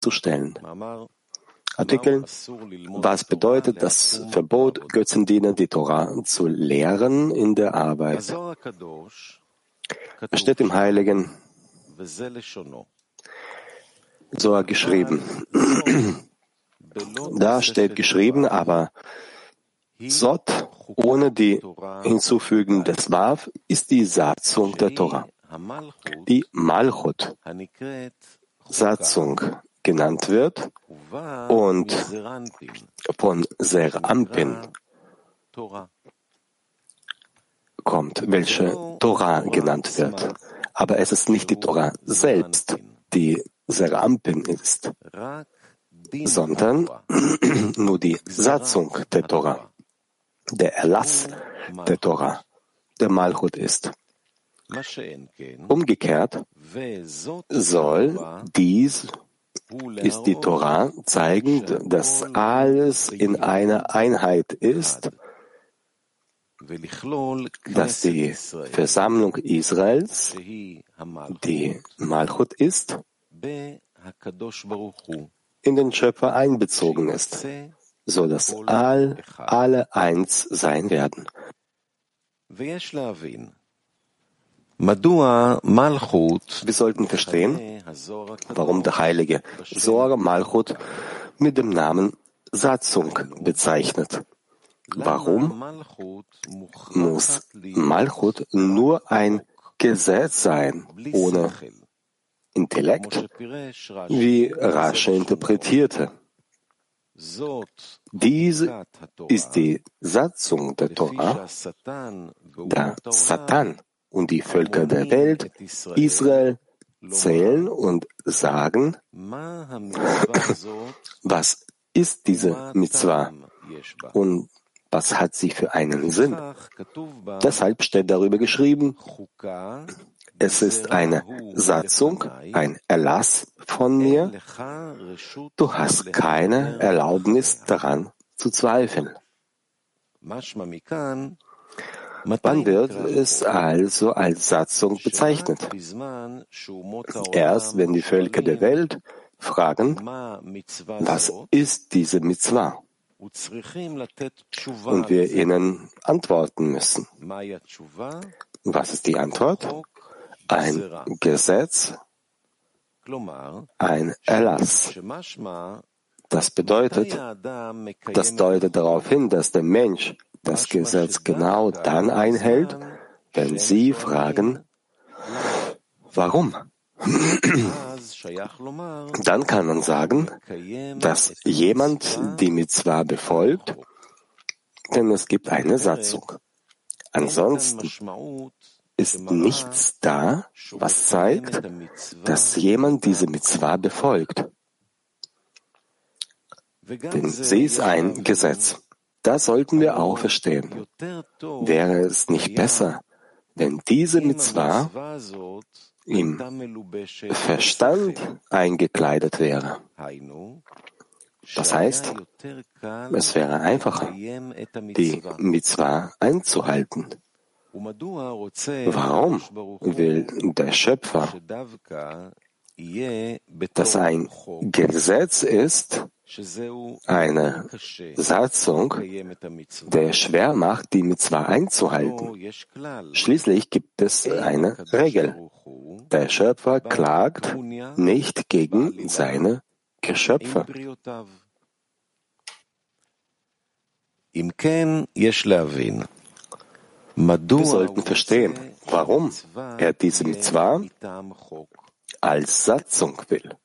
zu stellen. Artikel Was bedeutet das Verbot, Götzendienern die Torah zu lehren in der Arbeit? Es steht im Heiligen. Soar geschrieben. Da steht geschrieben, aber Sot ohne die Hinzufügung des Wav ist die Satzung der Torah. Die Malchut, Satzung genannt wird und von Serampin kommt, welche Torah genannt wird. Aber es ist nicht die Torah selbst, die Serampin ist, sondern nur die Satzung der Torah, der Erlass der Torah, der Malchut ist. Umgekehrt soll dies ist die Torah zeigend, dass alles in einer Einheit ist, dass die Versammlung Israels, die Malchut ist, in den Schöpfer einbezogen ist, so dass all, alle eins sein werden. Wir sollten verstehen, warum der heilige Zohar Malchut mit dem Namen Satzung bezeichnet. Warum muss Malchut nur ein Gesetz sein, ohne Intellekt, wie Rasche interpretierte? Diese ist die Satzung der Torah, da Satan und die Völker der Welt Israel zählen und sagen, was ist diese Mitzvah und was hat sie für einen Sinn? Deshalb steht darüber geschrieben, es ist eine Satzung, ein Erlass von mir. Du hast keine Erlaubnis daran zu zweifeln. Wann wird es also als Satzung bezeichnet? Erst wenn die Völker der Welt fragen, was ist diese Mitzvah? Und wir ihnen antworten müssen. Was ist die Antwort? Ein Gesetz, ein Erlass. Das bedeutet, das deutet darauf hin, dass der Mensch das Gesetz genau dann einhält, wenn Sie fragen, warum? Dann kann man sagen, dass jemand die Mitzvah befolgt, denn es gibt eine Satzung. Ansonsten ist nichts da, was zeigt, dass jemand diese Mitzvah befolgt. Denn sie ist ein Gesetz. Das sollten wir auch verstehen. Wäre es nicht besser, wenn diese Mitzvah im Verstand eingekleidet wäre? Das heißt, es wäre einfacher, die Mitzvah einzuhalten. Warum will der Schöpfer, dass ein Gesetz ist, eine Satzung, der schwer macht, die Mitzvah einzuhalten. Schließlich gibt es eine Regel. Der Schöpfer klagt nicht gegen seine Geschöpfe. Wir sollten verstehen, warum er diese Mitzvah als Satzung will.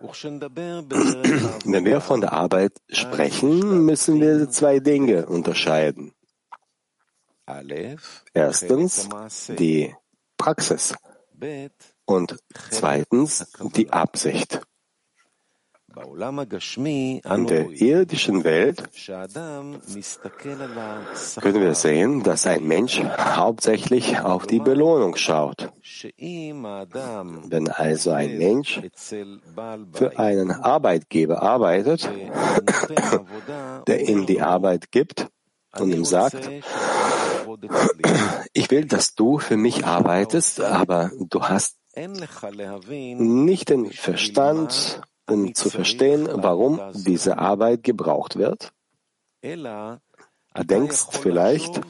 Wenn wir von der Arbeit sprechen, müssen wir zwei Dinge unterscheiden. Erstens die Praxis und zweitens die Absicht. An der irdischen Welt können wir sehen, dass ein Mensch hauptsächlich auf die Belohnung schaut. Wenn also ein Mensch für einen Arbeitgeber arbeitet, der ihm die Arbeit gibt und ihm sagt, ich will, dass du für mich arbeitest, aber du hast nicht den Verstand, um zu verstehen, warum diese Arbeit gebraucht wird? Denkst vielleicht,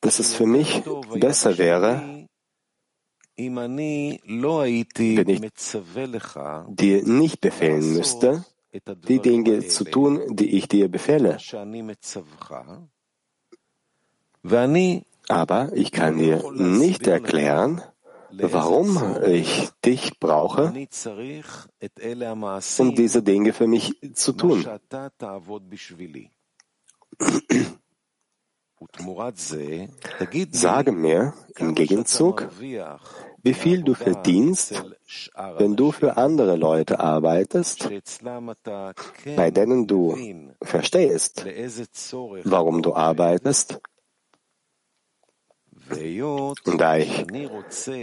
dass es für mich besser wäre, wenn ich dir nicht befehlen müsste, die Dinge zu tun, die ich dir befehle. Aber ich kann dir nicht erklären, warum ich dich brauche, um diese Dinge für mich zu tun. Sage mir im Gegenzug, wie viel du verdienst, wenn du für andere Leute arbeitest, bei denen du verstehst, warum du arbeitest. Und da ich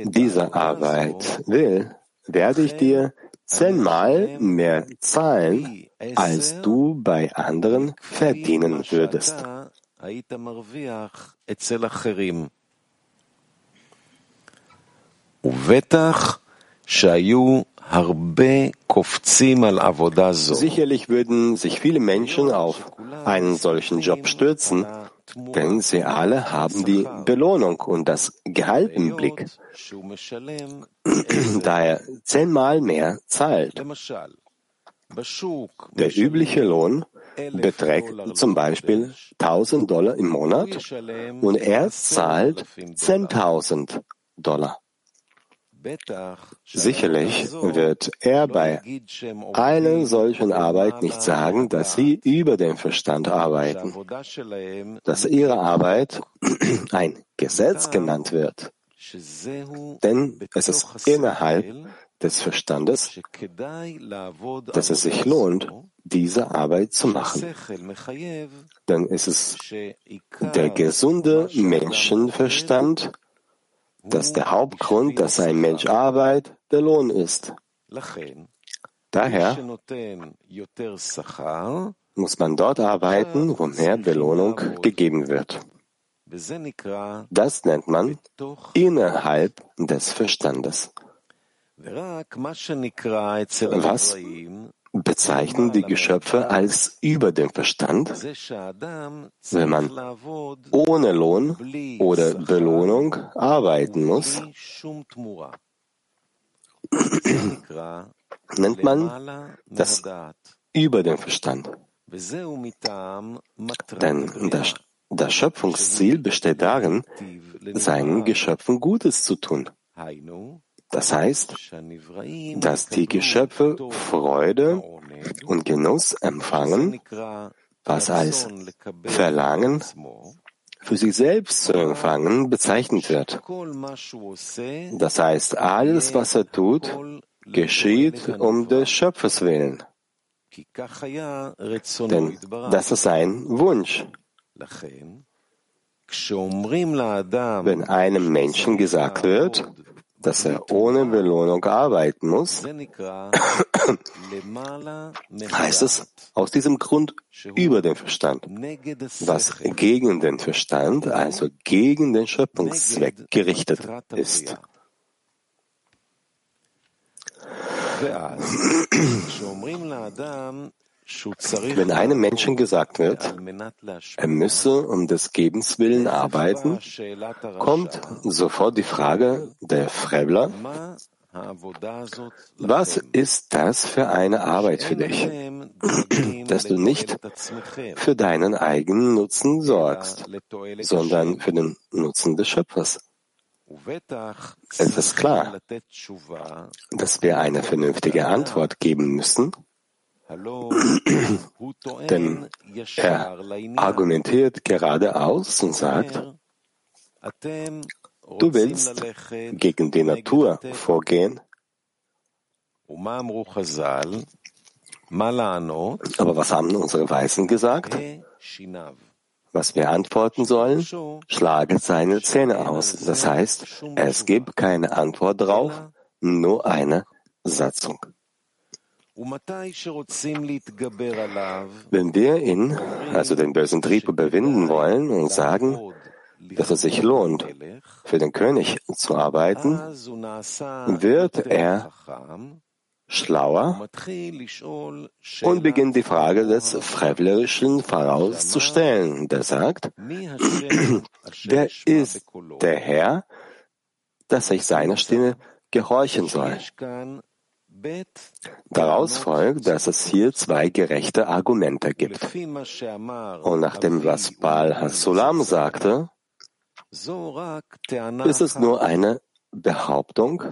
diese Arbeit will, werde ich dir zehnmal mehr zahlen, als du bei anderen verdienen würdest. Sicherlich würden sich viele Menschen auf einen solchen Job stürzen, denn sie alle haben die Belohnung und das Gehalt im Blick, da er zehnmal mehr zahlt. Der übliche Lohn beträgt zum Beispiel 1000 Dollar im Monat und er zahlt 10.000 Dollar. Sicherlich wird er bei einer solchen Arbeit nicht sagen, dass sie über den Verstand arbeiten, dass ihre Arbeit ein Gesetz genannt wird. Denn es ist innerhalb des Verstandes, dass es sich lohnt, diese Arbeit zu machen. Denn es ist der gesunde Menschenverstand, dass der Hauptgrund, dass ein Mensch arbeitet, der Lohn ist. Daher muss man dort arbeiten, wo mehr Belohnung gegeben wird. Das nennt man innerhalb des Verstandes. Was bezeichnen die Geschöpfe als über den Verstand, wenn man ohne Lohn oder Belohnung arbeiten muss, nennt man das über den Verstand. Denn das, das Schöpfungsziel besteht darin, seinen Geschöpfen Gutes zu tun. Das heißt, dass die Geschöpfe Freude und Genuss empfangen, was als Verlangen für sich selbst zu empfangen bezeichnet wird. Das heißt, alles, was er tut, geschieht um des Schöpfers willen. Denn das ist sein Wunsch. Wenn einem Menschen gesagt wird, dass er ohne Belohnung arbeiten muss, heißt es aus diesem Grund über den Verstand, was gegen den Verstand, also gegen den Schöpfungszweck gerichtet ist. Wenn einem Menschen gesagt wird, er müsse um des Gebens willen arbeiten, kommt sofort die Frage der Frebler, was ist das für eine Arbeit für dich, dass du nicht für deinen eigenen Nutzen sorgst, sondern für den Nutzen des Schöpfers? Es ist klar, dass wir eine vernünftige Antwort geben müssen, denn er argumentiert geradeaus und sagt, du willst gegen die Natur vorgehen. Aber was haben unsere Weisen gesagt? Was wir antworten sollen? Schlage seine Zähne aus. Das heißt, es gibt keine Antwort drauf, nur eine Satzung. Wenn wir ihn, also den bösen Trieb, überwinden wollen und sagen, dass es sich lohnt, für den König zu arbeiten, wird er schlauer und beginnt die Frage des Frevlerischen vorauszustellen. Der sagt, wer ist der Herr, dass ich seiner Stimme gehorchen soll? Daraus folgt, dass es hier zwei gerechte Argumente gibt. Und nachdem was Baal Hasulam sagte, ist es nur eine Behauptung,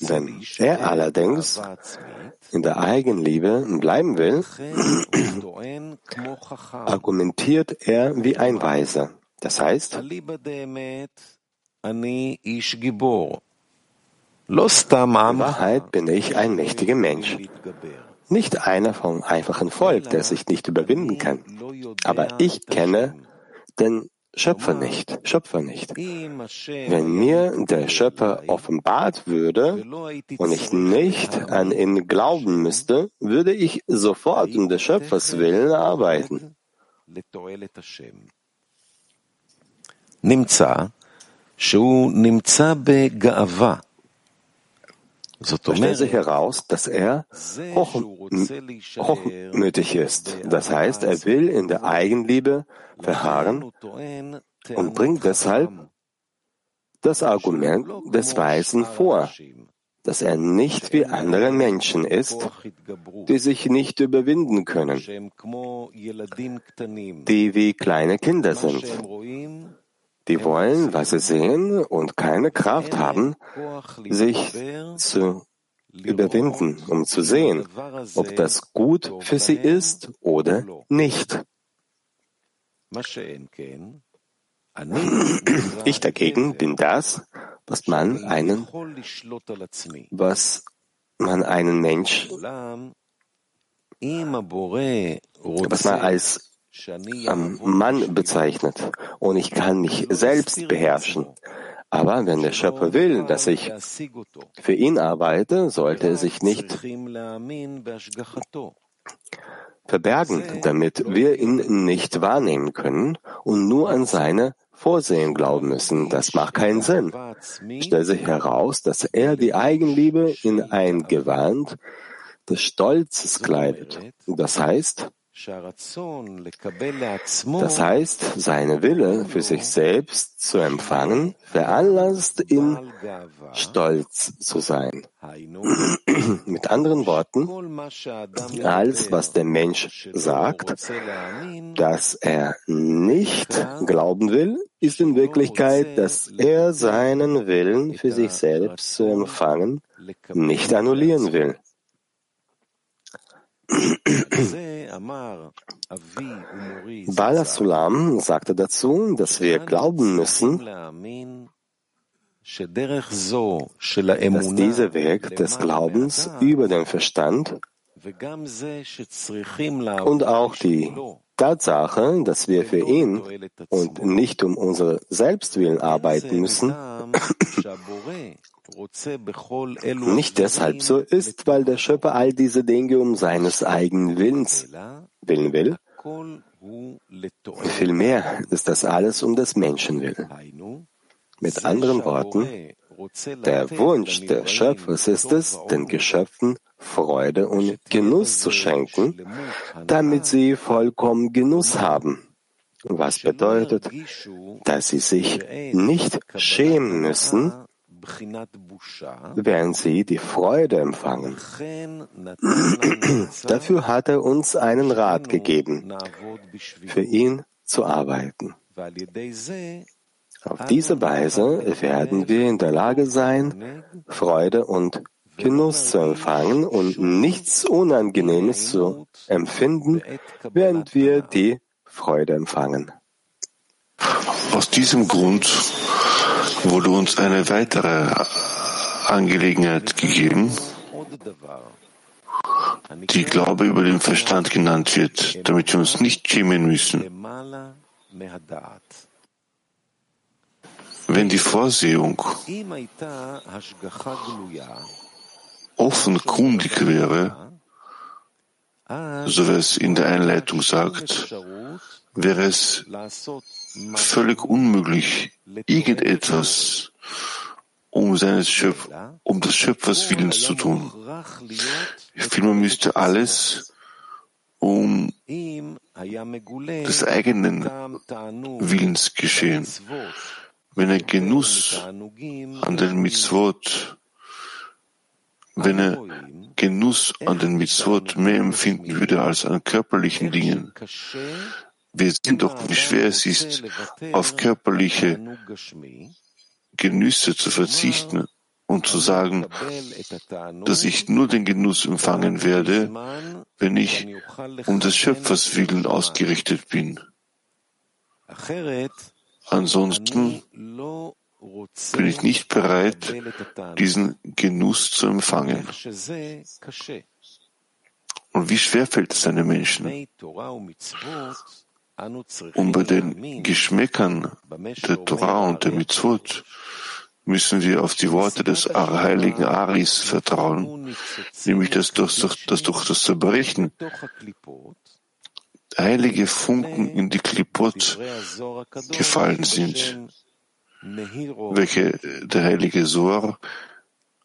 wenn er allerdings in der Eigenliebe bleiben will, argumentiert er wie ein Weiser. Das heißt, in Wahrheit bin ich ein mächtiger Mensch. Nicht einer vom einfachen Volk, der sich nicht überwinden kann. Aber ich kenne den Schöpfer nicht, Schöpfer nicht. Wenn mir der Schöpfer offenbart würde und ich nicht an ihn glauben müsste, würde ich sofort um des Schöpfers Willen arbeiten. So stellt sich heraus, dass er hoch, hochmütig ist. Das heißt, er will in der Eigenliebe verharren und bringt deshalb das Argument des Weisen vor, dass er nicht wie andere Menschen ist, die sich nicht überwinden können, die wie kleine Kinder sind. Die wollen, was sie sehen und keine Kraft haben, sich zu überwinden, um zu sehen, ob das gut für sie ist oder nicht. Ich dagegen bin das, was man einen, was man einen Mensch, was man als ähm, Mann bezeichnet. Und ich kann mich selbst beherrschen. Aber wenn der Schöpfer will, dass ich für ihn arbeite, sollte er sich nicht verbergen, damit wir ihn nicht wahrnehmen können und nur an seine Vorsehen glauben müssen. Das macht keinen Sinn. Stellt sich heraus, dass er die Eigenliebe in ein Gewand des Stolzes kleidet. Das heißt, das heißt, seine Wille für sich selbst zu empfangen, veranlasst ihn, stolz zu sein. Mit anderen Worten, alles, was der Mensch sagt, dass er nicht glauben will, ist in Wirklichkeit, dass er seinen Willen für sich selbst zu empfangen nicht annullieren will. Bala Sulam sagte dazu, dass wir glauben müssen, dass dieser Weg des Glaubens über den Verstand und auch die Tatsache, dass wir für ihn und nicht um unsere Selbstwillen arbeiten müssen, nicht deshalb so ist, weil der Schöpfer all diese Dinge um seines eigenen Willens willen will. Vielmehr ist das alles um des Menschen willen. Mit anderen Worten, der Wunsch des Schöpfers ist es, den Geschöpfen Freude und Genuss zu schenken, damit sie vollkommen Genuss haben. Was bedeutet, dass sie sich nicht schämen müssen, werden sie die Freude empfangen. Dafür hat er uns einen Rat gegeben, für ihn zu arbeiten. Auf diese Weise werden wir in der Lage sein, Freude und Genuss zu empfangen und nichts Unangenehmes zu empfinden, während wir die Freude empfangen. Aus diesem Grund wurde uns eine weitere Angelegenheit gegeben, die Glaube über den Verstand genannt wird, damit wir uns nicht schämen müssen. Wenn die Vorsehung offenkundig wäre, so wie es in der Einleitung sagt, wäre es völlig unmöglich, irgendetwas um, seines Schöpf um des Schöpfers Willens zu tun. Vielmehr müsste alles um des eigenen Willens geschehen. Wenn er Genuss an den Mitzvot, wenn er Genuss an den Mitzvot mehr empfinden würde als an körperlichen Dingen, wir sehen doch, wie schwer es ist, auf körperliche Genüsse zu verzichten und zu sagen, dass ich nur den Genuss empfangen werde, wenn ich um des Schöpfers willen ausgerichtet bin. Ansonsten bin ich nicht bereit, diesen Genuss zu empfangen. Und wie schwer fällt es einem Menschen? Und bei den Geschmäckern der Torah und der Mitzvot müssen wir auf die Worte des heiligen Aris vertrauen, nämlich dass durch, dass durch das Zerbrechen heilige Funken in die Klipot gefallen sind, welche der heilige Sor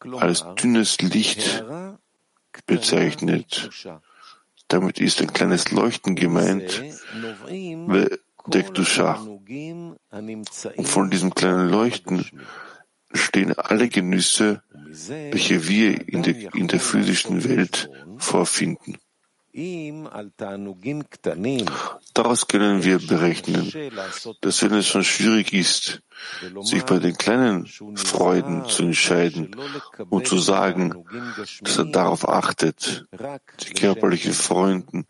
als dünnes Licht bezeichnet. Damit ist ein kleines Leuchten gemeint, der Kedusha. Und von diesem kleinen Leuchten stehen alle Genüsse, welche wir in der, in der physischen Welt vorfinden. Daraus können wir berechnen, dass wenn es schon schwierig ist, sich bei den kleinen Freuden zu entscheiden und zu sagen, dass er darauf achtet, die körperlichen Freunden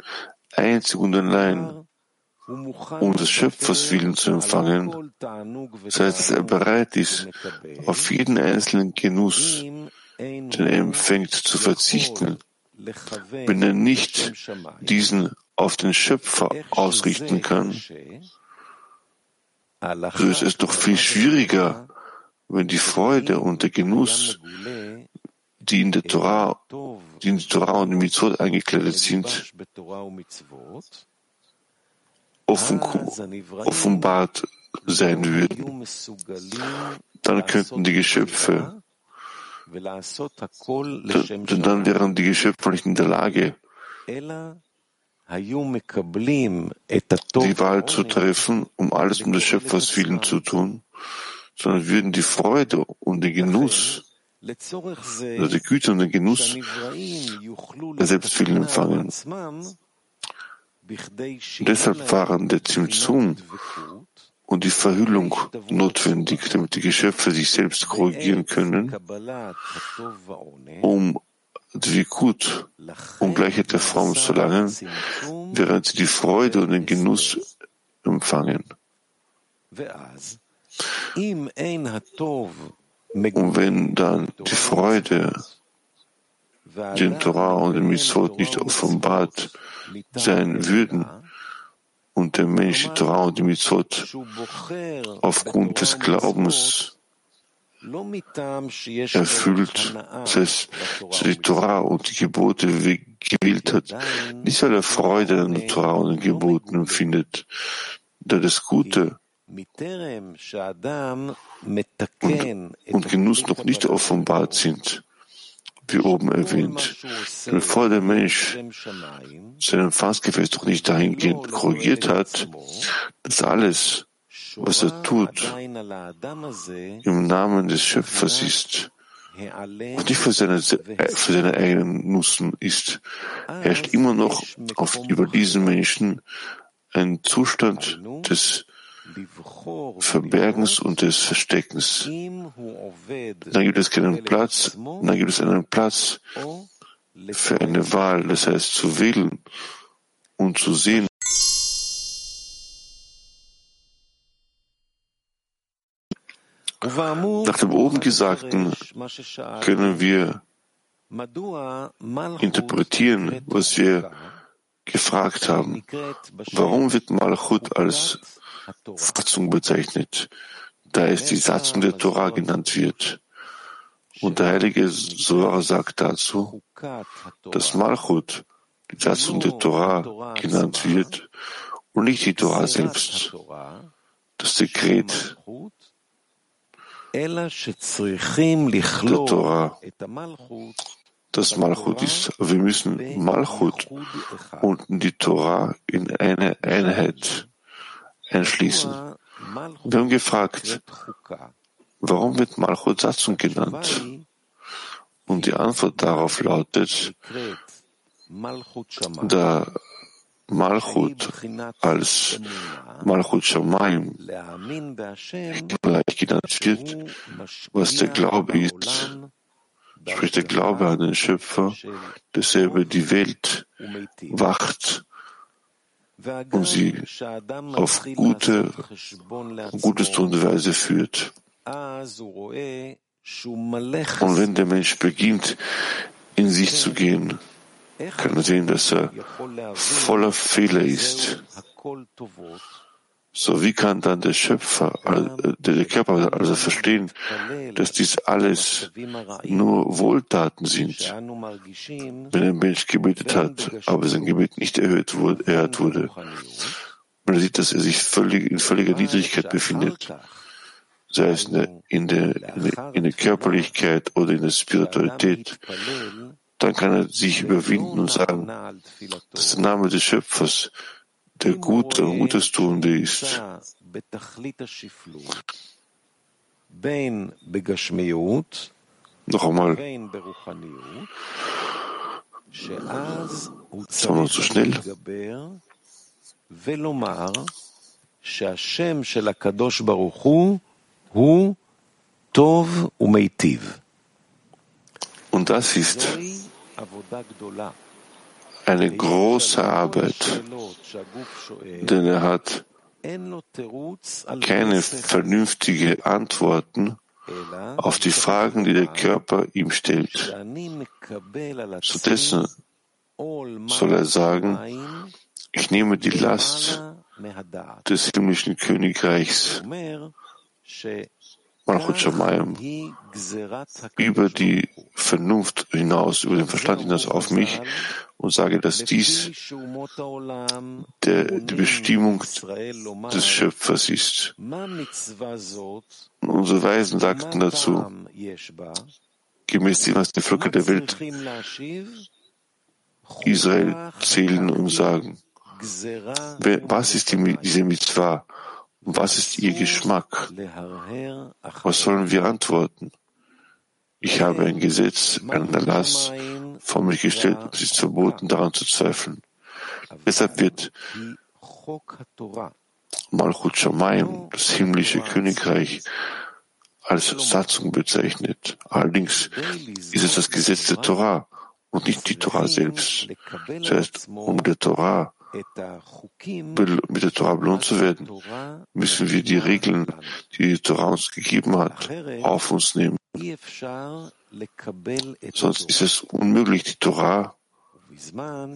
einzig und allein um des Schöpfers Willen zu empfangen, das heißt, dass er bereit ist, auf jeden einzelnen Genuss, den er empfängt, zu verzichten, wenn er nicht diesen auf den Schöpfer ausrichten kann, so ist es doch viel schwieriger, wenn die Freude und der Genuss, die in der Torah, die in die Torah und die Mitzvot eingekleidet sind, offen, offenbart sein würden. Dann könnten die Geschöpfe dann wären die Geschöpfe nicht in der Lage, die Wahl zu treffen, um alles um des Schöpfers Willen zu tun, sondern würden die Freude und den Genuss, also die Güte und den Genuss der Selbstwillen empfangen. Deshalb waren der Zimtzum und die Verhüllung notwendig, damit die Geschöpfe sich selbst korrigieren können, um Dvikut, um Gleichheit der Form zu erlangen, während sie die Freude und den Genuss empfangen. Und wenn dann die Freude den Torah und den Mitzvot nicht offenbart sein würden, und der Mensch die Torah und die Mitzvot aufgrund des Glaubens. Erfüllt, heißt, die Torah und die Gebote gewählt hat, nicht weil er Freude an der Torah und den Geboten empfindet, da das Gute und, und Genuss noch nicht offenbart sind, wie oben erwähnt. Bevor der Mensch sein Empfangsgefäß doch nicht dahingehend korrigiert hat, dass alles, was er tut, im Namen des Schöpfers ist und nicht für seine, für seine eigenen Nussen ist, herrscht immer noch auf, über diesen Menschen ein Zustand des Verbergens und des Versteckens. Dann gibt es keinen Platz, dann gibt es einen Platz für eine Wahl, das heißt zu wählen und zu sehen. Nach dem oben Gesagten können wir interpretieren, was wir gefragt haben. Warum wird Malchut als Satzung bezeichnet, da es die Satzung der Torah genannt wird. Und der heilige Zohar sagt dazu, dass Malchut, die Satzung der Torah, genannt wird und nicht die Torah selbst. Das Dekret, der Torah das Malchut ist. Wir müssen Malchut und die Torah in eine Einheit einschließen. Wir haben gefragt, warum wird Malchut Satzung genannt? Und die Antwort darauf lautet, da Malchut als Malchut Shamayim gleich genannt wird, was der Glaube ist, sprich der Glaube an den Schöpfer, dass er über die Welt wacht und sie auf gute, gutes Tun und Weise führt. Und wenn der Mensch beginnt, in sich zu gehen, kann er sehen, dass er voller Fehler ist. So, wie kann dann der Schöpfer, äh, der Körper also verstehen, dass dies alles nur Wohltaten sind, wenn ein Mensch gebetet hat, aber sein Gebet nicht erhört wurde, erhört wurde? Man sieht, dass er sich völlig, in völliger Niedrigkeit befindet, sei es in der, in der, in der Körperlichkeit oder in der Spiritualität. Dann kann er sich überwinden und sagen, dass der Name des Schöpfers der Gute und Gutes Tuende ist. Noch einmal. Das war noch zu schnell. שהשם של הקדוש ברוך הוא הוא טוב ומיטיב. Und das ist eine große Arbeit, denn er hat keine vernünftige Antworten auf die Fragen, die der Körper ihm stellt. Stattdessen soll er sagen, ich nehme die Last des himmlischen Königreichs über die Vernunft hinaus, über den Verstand hinaus auf mich und sage, dass dies der, die Bestimmung des Schöpfers ist. Unsere Weisen sagten dazu, gemäß dem, was die Völker der Welt Israel zählen und sagen, was ist die, diese Mitzvah? Was ist ihr Geschmack? Was sollen wir antworten? Ich habe ein Gesetz, einen Erlass vor mich gestellt und es ist verboten, daran zu zweifeln. Deshalb wird Malchut Shamayim, das himmlische Königreich, als Satzung bezeichnet. Allerdings ist es das Gesetz der Torah und nicht die Torah selbst. Das heißt, um der Torah mit der Torah belohnt zu werden, müssen wir die Regeln, die die Torah uns gegeben hat, auf uns nehmen. Sonst ist es unmöglich, die Torah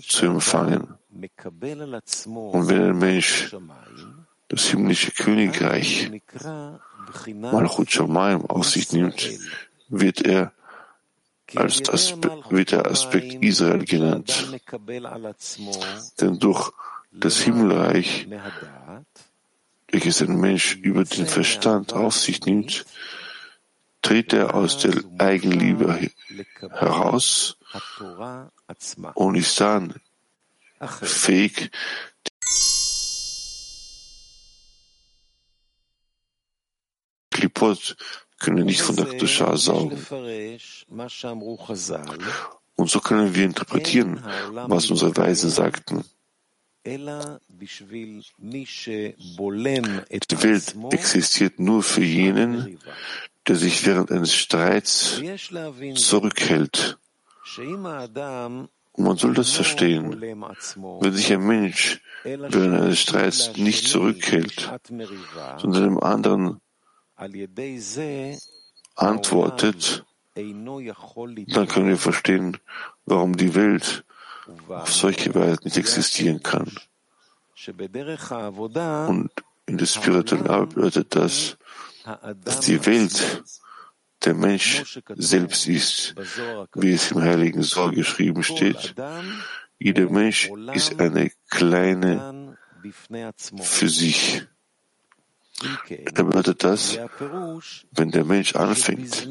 zu empfangen. Und wenn ein Mensch das himmlische Königreich Malchut Shamayim auf sich nimmt, wird er als Aspe wird der Aspekt Israel genannt. Denn durch das Himmelreich, welches ein Mensch über den Verstand auf sich nimmt, tritt er aus der Eigenliebe heraus und ist dann fähig, Klipot können nicht von der Kedusha saugen. Und so können wir interpretieren, was unsere Weisen sagten. Die Welt existiert nur für jenen, der sich während eines Streits zurückhält. Und man soll das verstehen. Wenn sich ein Mensch während eines Streits nicht zurückhält, sondern dem anderen antwortet, dann können wir verstehen, warum die Welt auf solche Weise nicht existieren kann. Und in der spirituellen Arbeit bedeutet das, dass die Welt der Mensch selbst ist, wie es im Heiligen Soll geschrieben steht. Jeder Mensch ist eine kleine für sich. Er bedeutet das, wenn der Mensch anfängt,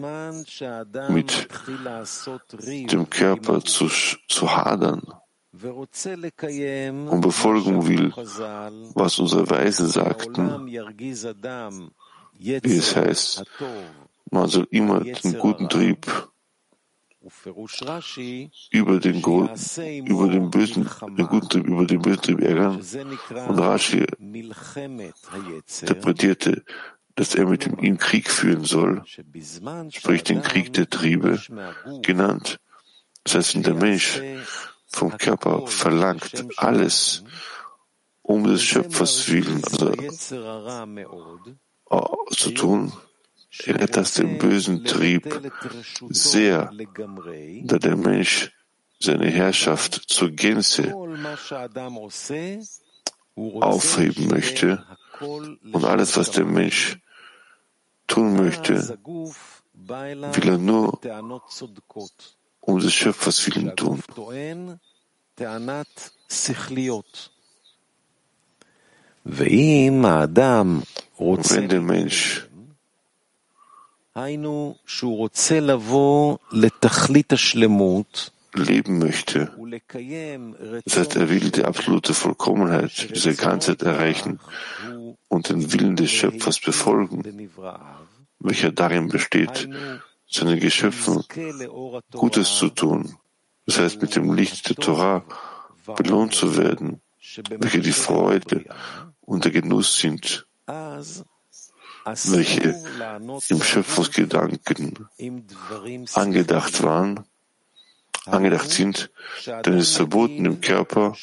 mit dem Körper zu, zu hadern und befolgen will, was unsere Weisen sagten, wie es heißt, man soll immer den guten Trieb über den, über den bösen, den guten Trieb, über den bösen Trieb ärgern. Und Rashi interpretierte, dass er mit ihm Krieg führen soll, sprich den Krieg der Triebe genannt. Das heißt, wenn der Mensch vom Körper verlangt alles um des Schöpfers willen also, zu tun, erinnert das den bösen Trieb sehr, da der Mensch seine Herrschaft zur Gänze aufheben möchte und alles, was der Mensch tun möchte, will er nur um des Schöpfers willen tun. Wenn der Mensch leben möchte. Das heißt, er will die absolute Vollkommenheit dieser Ganzheit erreichen und den Willen des Schöpfers befolgen, welcher darin besteht, seinen Geschöpfen Gutes zu tun. Das heißt, mit dem Licht der Torah belohnt zu werden, welche die Freude und der Genuss sind welche im Schöpfungsgedanken angedacht waren, angedacht sind, denn es ist verboten, im Körper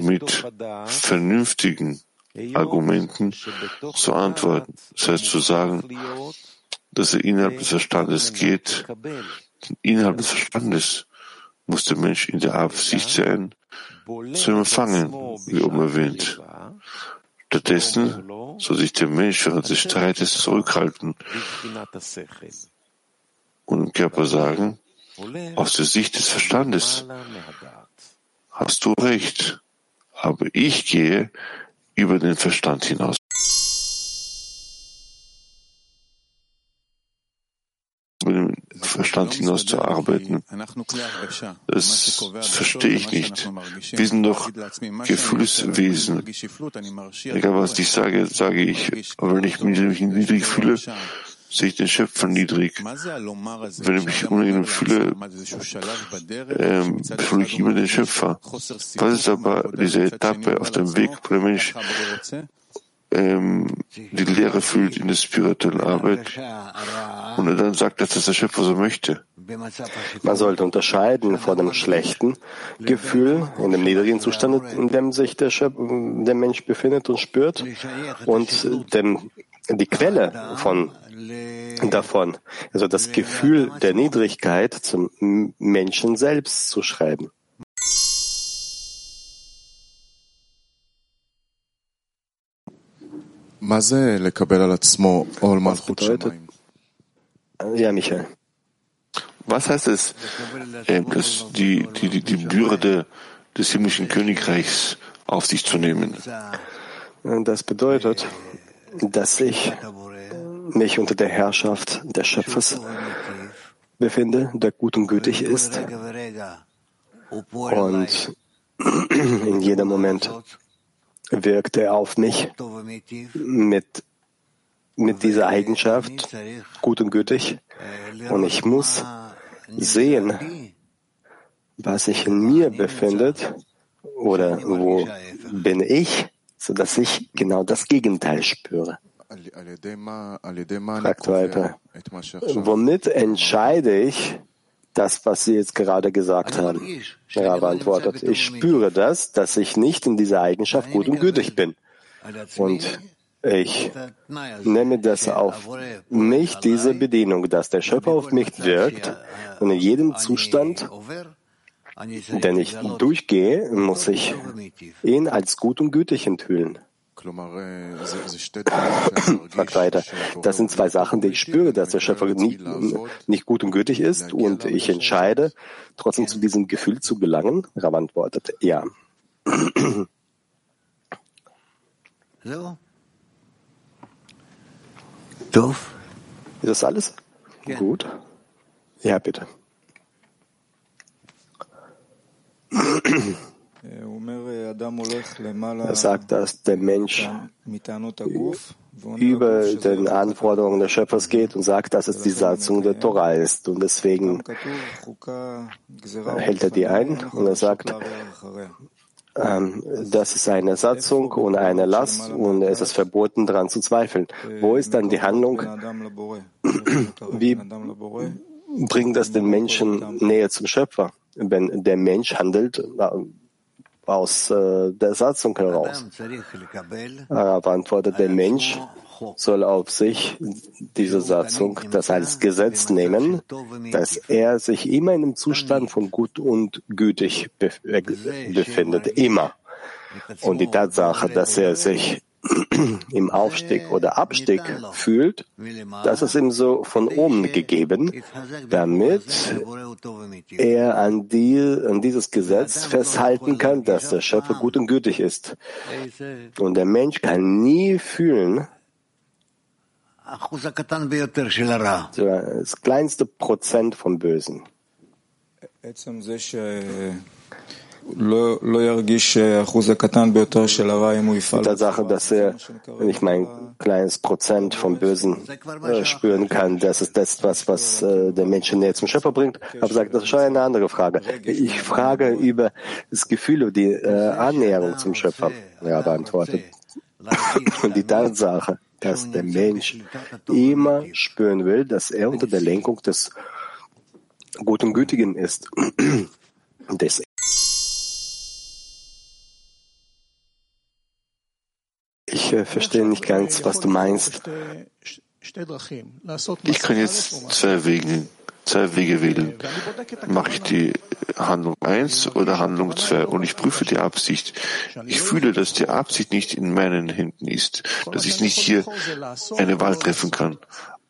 mit vernünftigen Argumenten zu antworten. Das heißt zu sagen, dass er innerhalb des Verstandes geht. Innerhalb des Verstandes muss der Mensch in der Absicht sein, zu empfangen, wie oben erwähnt. Stattdessen soll sich der Mensch während des Streites zurückhalten und im Körper sagen, aus der Sicht des Verstandes hast du recht, aber ich gehe über den Verstand hinaus. Verstand zu arbeiten. Das verstehe ich nicht. Wir sind doch Gefühlswesen. Egal was ich sage, sage ich. Aber wenn ich mich niedrig fühle, sehe ich den Schöpfer niedrig. Wenn ich mich unangenehm fühle, ähm, fühle ich immer den Schöpfer. Was ist aber diese Etappe auf dem Weg, wo der Mensch ähm, die Lehre fühlt in der spirituellen Arbeit und er dann sagt, dass das der Schöpfer so möchte. Man sollte unterscheiden vor dem schlechten Gefühl, in dem niedrigen Zustand, in dem sich der, Schöp der Mensch befindet und spürt, und dem, die Quelle von, davon, also das Gefühl der Niedrigkeit zum Menschen selbst zu schreiben. Was bedeutet, ja, Michael. Was heißt es, äh, dass die, die, die Bürde des himmlischen Königreichs auf sich zu nehmen? Das bedeutet, dass ich mich unter der Herrschaft des Schöpfers befinde, der gut und gütig ist und in jedem Moment wirkt er auf mich mit, mit dieser Eigenschaft, gut und gütig. Und ich muss sehen, was sich in mir befindet oder wo bin ich, so dass ich genau das Gegenteil spüre. Fragt weiter. Womit entscheide ich, das, was Sie jetzt gerade gesagt haben. Rav antwortet, ich spüre das, dass ich nicht in dieser Eigenschaft gut und gütig bin. Und ich nehme das auf mich, diese Bedienung, dass der Schöpfer auf mich wirkt und in jedem Zustand, den ich durchgehe, muss ich ihn als gut und gütig enthüllen. Fragt weiter. Das sind zwei Sachen, die ich spüre, dass der Schöpfer nie, nicht gut und gütig ist und ich entscheide, trotzdem zu diesem Gefühl zu gelangen. Rav antwortet, ja. Ist das alles? Gut. Ja, bitte. Er sagt, dass der Mensch über den Anforderungen des Schöpfers geht und sagt, dass es die Satzung der Torah ist. Und deswegen hält er die ein und er sagt, ähm, das ist eine Satzung und eine Last und es ist verboten, daran zu zweifeln. Wo ist dann die Handlung? Wie bringt das den Menschen näher zum Schöpfer? Wenn der Mensch handelt äh, aus äh, der Satzung heraus. Aber antwortet der Mensch, soll auf sich diese Satzung, das als Gesetz nehmen, dass er sich immer in einem Zustand von gut und gütig befindet, immer. Und die Tatsache, dass er sich im Aufstieg oder Abstieg fühlt, das ist ihm so von oben gegeben, damit er an, die, an dieses Gesetz festhalten kann, dass der Schöpfer gut und gütig ist. Und der Mensch kann nie fühlen, das kleinste Prozent vom Bösen. Die Tatsache, dass er nicht mein kleines Prozent vom Bösen äh, spüren kann, das ist das, was, was äh, der Mensch näher zum Schöpfer bringt. Aber sagt, das ist schon eine andere Frage. Ich frage über das Gefühl, die äh, Annäherung zum Schöpfer. Ja, beantwortet. Und die Tatsache, dass der Mensch immer spüren will, dass er unter der Lenkung des Guten Gütigen ist. des ich verstehe nicht ganz, was du meinst. Ich kann jetzt zwei Wege zwei Wege wählen. Mache ich die Handlung 1 oder Handlung 2 und ich prüfe die Absicht. Ich fühle, dass die Absicht nicht in meinen Händen ist, dass ich nicht hier eine Wahl treffen kann.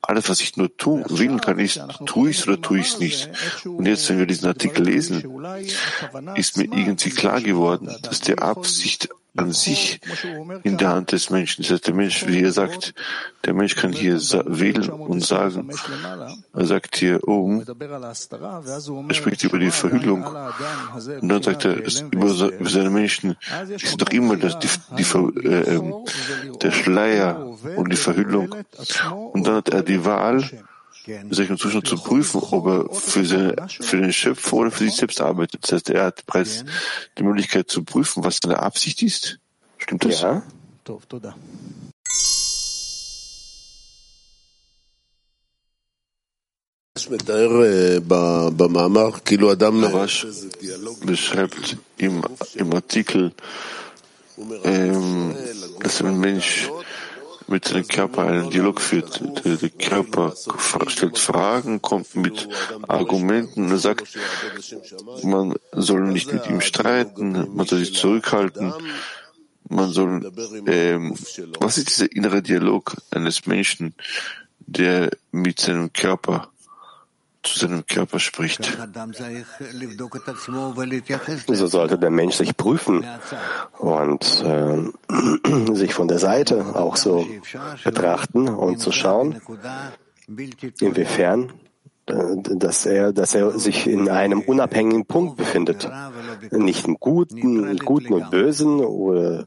Alles, was ich nur tun, wählen kann, ist, tue ich es oder tue ich es nicht. Und jetzt, wenn wir diesen Artikel lesen, ist mir irgendwie klar geworden, dass die Absicht an sich in der Hand des Menschen. Das heißt, der Mensch, wie er sagt, der Mensch kann hier wählen und sagen, er sagt hier oben, er spricht über die Verhüllung. Und dann sagt er über seine Menschen, ist doch immer das, die, die, äh, ähm, der Schleier und die Verhüllung. Und dann hat er die Wahl, solchen Zustand zu prüfen, ob er für, seine, für den Schöpfer oder für sich selbst arbeitet. Das heißt, er hat bereits die Möglichkeit zu prüfen, was seine Absicht ist. Stimmt das? Ja. Rabash beschreibt im, im Artikel, ähm, dass ein Mensch mit seinem Körper einen Dialog führt. Der, Körper stellt Fragen, kommt mit Argumenten und sagt, man soll nicht mit ihm streiten, man soll sich zurückhalten, man soll, ähm, was ist dieser innere Dialog eines Menschen, der mit seinem Körper zu seinem Körper spricht. So sollte der Mensch sich prüfen und äh, sich von der Seite auch so betrachten und zu schauen, inwiefern äh, dass er, dass er sich in einem unabhängigen Punkt befindet. Nicht im Guten, Guten und Bösen oder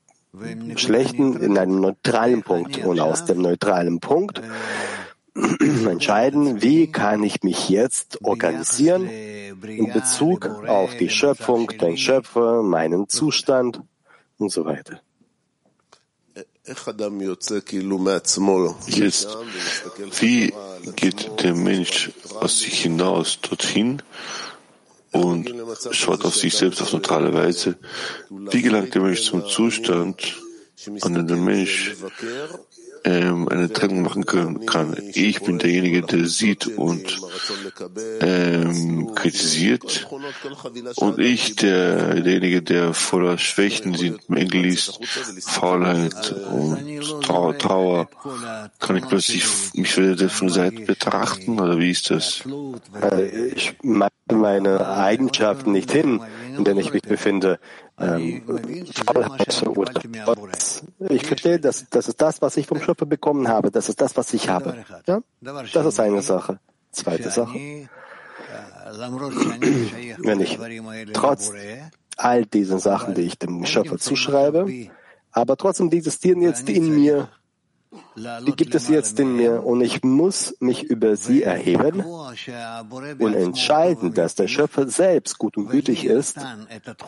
Schlechten, in einem neutralen Punkt. Und aus dem neutralen Punkt entscheiden, wie kann ich mich jetzt organisieren in Bezug auf die Schöpfung, den Schöpfer, meinen Zustand und so weiter. Jetzt, wie geht der Mensch aus sich hinaus dorthin und schaut auf sich selbst auf neutrale Weise? Wie gelangt der Mensch zum Zustand, an dem der Mensch ähm, eine Trennung machen können, kann. Ich bin derjenige, der sieht und ähm, kritisiert und ich der, derjenige, der voller Schwächen sind, Mängel ist, Faulheit und Trauer, Trauer. Kann ich plötzlich mich wieder von der Seite betrachten oder wie ist das? Äh, ich meine meine Eigenschaften nicht hin, in denen ich mich befinde, ähm, ich verstehe, dass das ist das, was ich vom Schöpfer bekommen habe. Das ist das, was ich habe. Ja? Das ist eine Sache. Zweite Sache. Wenn ich trotz all diesen Sachen, die ich dem Schöpfer zuschreibe, aber trotzdem Tier jetzt in mir die gibt es jetzt in mir und ich muss mich über sie erheben und entscheiden, dass der Schöpfer selbst gut und gütig ist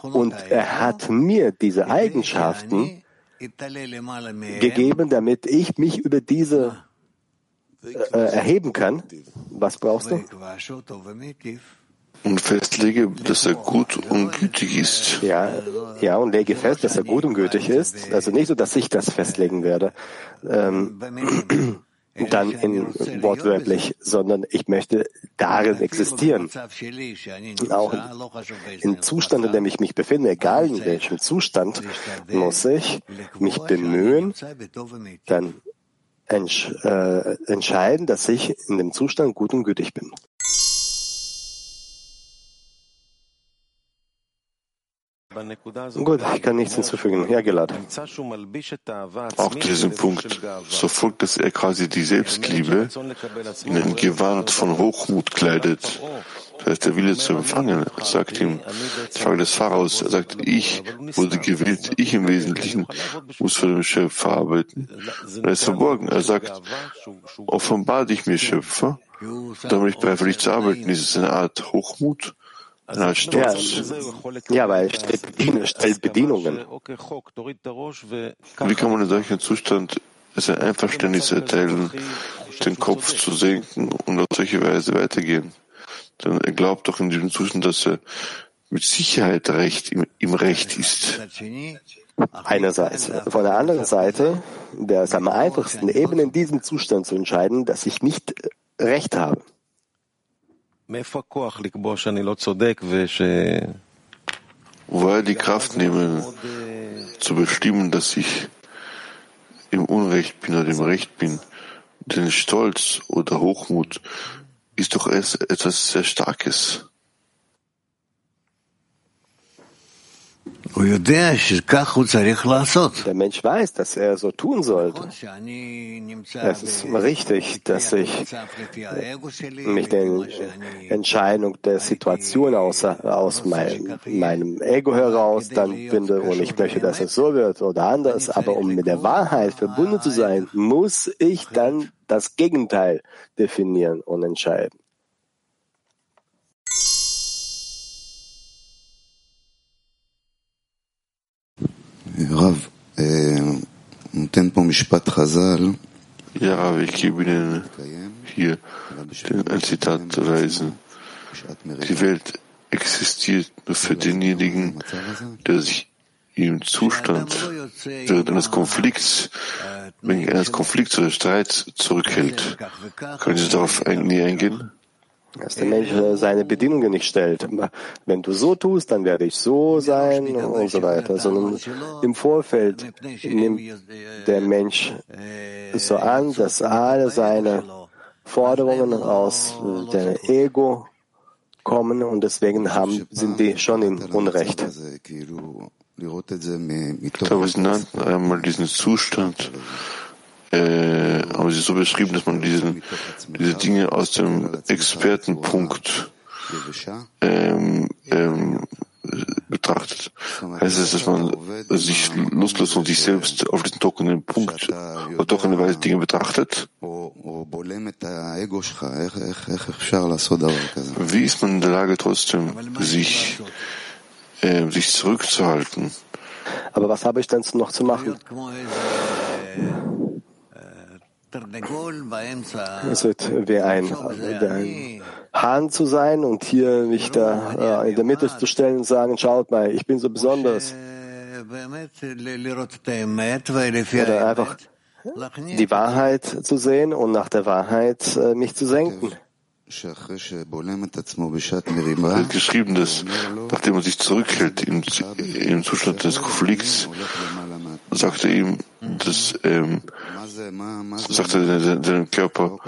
und er hat mir diese Eigenschaften gegeben, damit ich mich über diese äh, erheben kann. Was brauchst du? Und festlege, dass er gut und gütig ist. Ja, ja, und lege fest, dass er gut und gütig ist. Also nicht so, dass ich das festlegen werde, ähm, dann in wortwörtlich, sondern ich möchte darin existieren. Auch im Zustand, in dem ich mich befinde, egal in welchem Zustand, muss ich mich bemühen, dann entsch äh, entscheiden, dass ich in dem Zustand gut und gütig bin. Gut, ich kann nichts hinzufügen. Ja, Gelad. Auch diesen Punkt, so folgt, dass er quasi die Selbstliebe in ein Gewand von Hochmut kleidet. Das heißt, er will zu empfangen. Er sagt ihm, die Frage des Pharaos, er sagt, ich wurde gewählt, ich im Wesentlichen muss für den Schöpfer arbeiten. Er ist verborgen. Er sagt, offenbar dich mir, Schöpfer, damit ich bereit zu arbeiten. Ist es eine Art Hochmut? Ja, ja, weil er stellt, stellt Bedienungen. Wie kann man in solchem Zustand sein Einverständnis erteilen, den Kopf zu senken und auf solche Weise weitergehen? Denn er glaubt doch in diesem Zustand, dass er mit Sicherheit recht, im, im Recht ist. Einerseits. Von der anderen Seite wäre es am einfachsten, eben in diesem Zustand zu entscheiden, dass ich nicht Recht habe. Woher die Kraft nehmen, zu bestimmen, dass ich im Unrecht bin oder im Recht bin. Denn Stolz oder Hochmut ist doch etwas sehr Starkes. Der Mensch weiß, dass er so tun sollte. Es ist richtig, dass ich mich der Entscheidung der Situation aus, aus mein, meinem Ego heraus dann finde und ich möchte, dass es so wird oder anders. Aber um mit der Wahrheit verbunden zu sein, muss ich dann das Gegenteil definieren und entscheiden. Rav, ja, ich gebe Ihnen hier ein Zitat reisen. Die Welt existiert nur für denjenigen, der sich im Zustand während eines Konflikts, wegen eines Konflikts oder Streits zurückhält. Können Sie darauf näher eingehen? Dass der Mensch seine Bedingungen nicht stellt. Wenn du so tust, dann werde ich so sein und so weiter. Sondern im Vorfeld nimmt der Mensch so an, dass alle seine Forderungen aus dem Ego kommen und deswegen haben, sind die schon in Unrecht. Aber sie nannten einmal diesen Zustand äh, haben sie so beschrieben, dass man diesen, diese Dinge aus dem Expertenpunkt ähm, ähm, betrachtet. Heißt es, dass man sich loslässt und sich selbst auf den trockenen Punkt, auf trockene Weise Dinge betrachtet? Wie ist man in der Lage, trotzdem sich, äh, sich zurückzuhalten? Aber was habe ich denn noch zu machen? Es wird wie ein, wie ein Hahn zu sein und hier mich da äh, in der Mitte zu stellen und sagen, schaut mal, ich bin so besonders. Oder einfach die Wahrheit zu sehen und nach der Wahrheit äh, mich zu senken. Geschrieben, dass nachdem man sich zurückhält im, im Zustand des Konflikts, sagte ihm, dass ähm, sagte deinem Körper,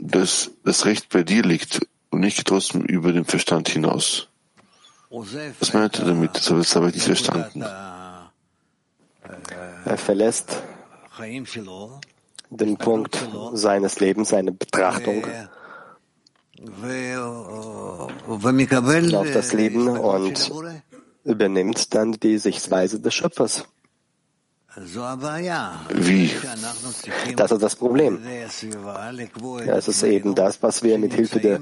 dass das Recht bei dir liegt und nicht trotzdem über den Verstand hinaus. Was meint er damit? Das habe ich nicht verstanden. Er verlässt den Punkt seines Lebens, seine Betrachtung auf das Leben und übernimmt dann die Sichtweise des Schöpfers. Wie? Das ist das Problem. Es ist eben das, was wir mit Hilfe der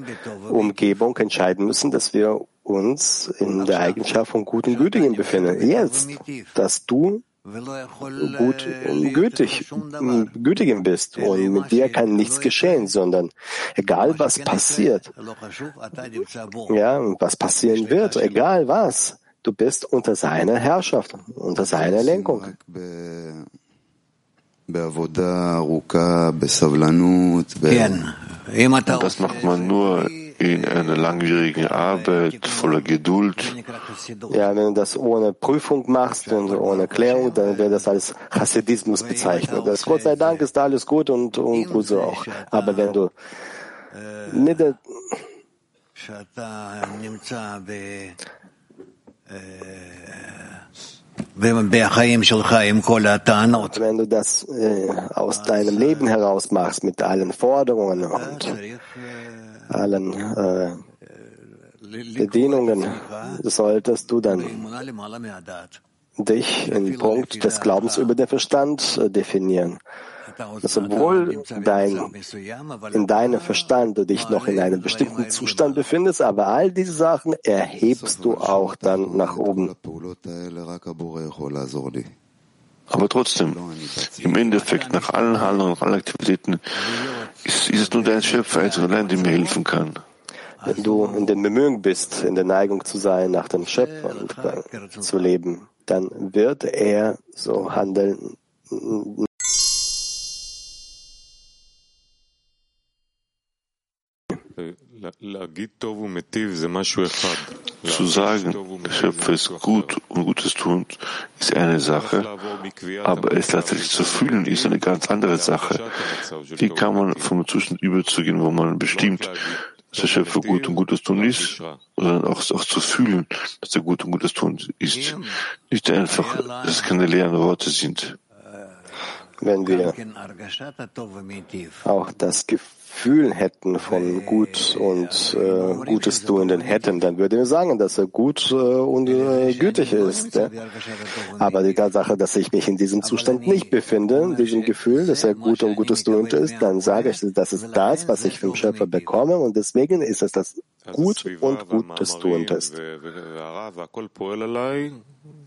Umgebung entscheiden müssen, dass wir uns in der Eigenschaft von guten Gütigen befinden. Jetzt, dass du gut gütig, gütigen bist. und mit dir kann nichts geschehen, sondern egal was passiert, ja, was passieren wird, egal was, du bist unter seiner Herrschaft, unter seiner Lenkung. Und das macht man nur in einer langwierigen Arbeit voller Geduld. Ja, wenn du das ohne Prüfung machst und ohne Klärung, dann wird das als Hasidismus bezeichnet. Das Gott sei Dank ist alles gut und, und gut so auch. Aber wenn du der wenn du das äh, aus deinem Leben heraus machst mit allen Forderungen und allen äh, Bedienungen, solltest du dann dich im Punkt des Glaubens über den Verstand äh, definieren. Dass obwohl dein, in deinem Verstand du dich noch in einem bestimmten Zustand befindest, aber all diese Sachen erhebst du auch dann nach oben. Aber trotzdem, im Endeffekt, nach allen Handlungen und allen Aktivitäten, ist, ist es nur dein Schöpfer einzig und allein, der mir helfen kann. Wenn du in den Bemühungen bist, in der Neigung zu sein, nach dem Schöpfer und zu leben, dann wird er so handeln, Zu sagen, der Schöpfer ist gut und Gutes tun, ist eine Sache, aber es tatsächlich zu fühlen, ist eine ganz andere Sache. Wie kann man vom Zustand überzugehen, wo man bestimmt, dass der Schöpfer gut und Gutes tun ist, sondern auch, auch zu fühlen, dass er gut und Gutes tun ist. Nicht einfach, dass es keine leeren Worte sind. Wenn wir auch das Gefühl Gefühl hätten von gut und äh, Gutes tuenden hätten, dann würden wir sagen, dass er gut äh, und äh, gütig ist. Ja? Aber die Tatsache, dass ich mich in diesem Zustand nicht befinde, in diesem Gefühl, dass er gut und Gutes tuend ist, dann sage ich, das ist das, was ich vom Schöpfer bekomme und deswegen ist es das gut und Gutes tuend ist.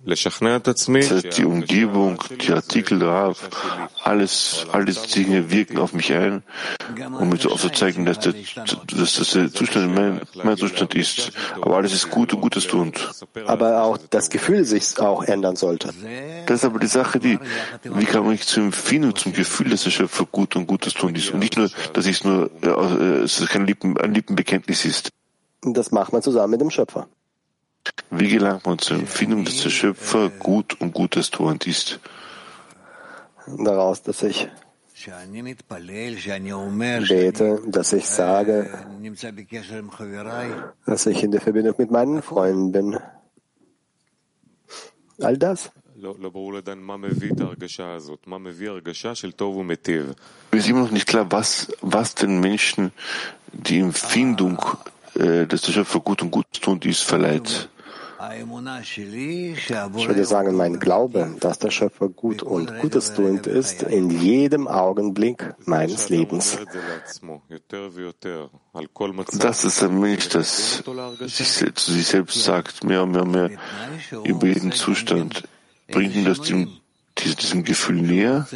Das heißt, die Umgebung, die Artikel darauf, alles, all diese Dinge wirken auf mich ein, um mir zu aufzuzeigen, dass, der, dass das der Zustand mein, mein Zustand ist. Aber alles ist gut und Gutes tun. Aber auch das Gefühl sich auch ändern sollte. Das ist aber die Sache, die, wie kann man mich zur Empfindung, zum Gefühl, dass der Schöpfer gut und Gutes tun ist. Und nicht nur, dass es nur, äh, dass es kein Lippen, ein Lippenbekenntnis ist. Das macht man zusammen mit dem Schöpfer. Wie gelangt man zur Empfindung, dass der Schöpfer gut und Gutes tuend ist? Daraus, dass ich bete, dass ich sage, dass ich in der Verbindung mit meinen Freunden bin. All das. Mir ist immer noch nicht klar, was, was den Menschen die Empfindung, äh, dass der Schöpfer gut und gut tun ist, verleiht. Ich würde sagen, mein Glaube, dass der Schöpfer gut und Gutes tuend ist, in jedem Augenblick meines Lebens. Das ist ein Mensch, das sich, zu sich selbst sagt, mehr und mehr und mehr über jeden Zustand. Bringt ihn das dem diesem Gefühl näher?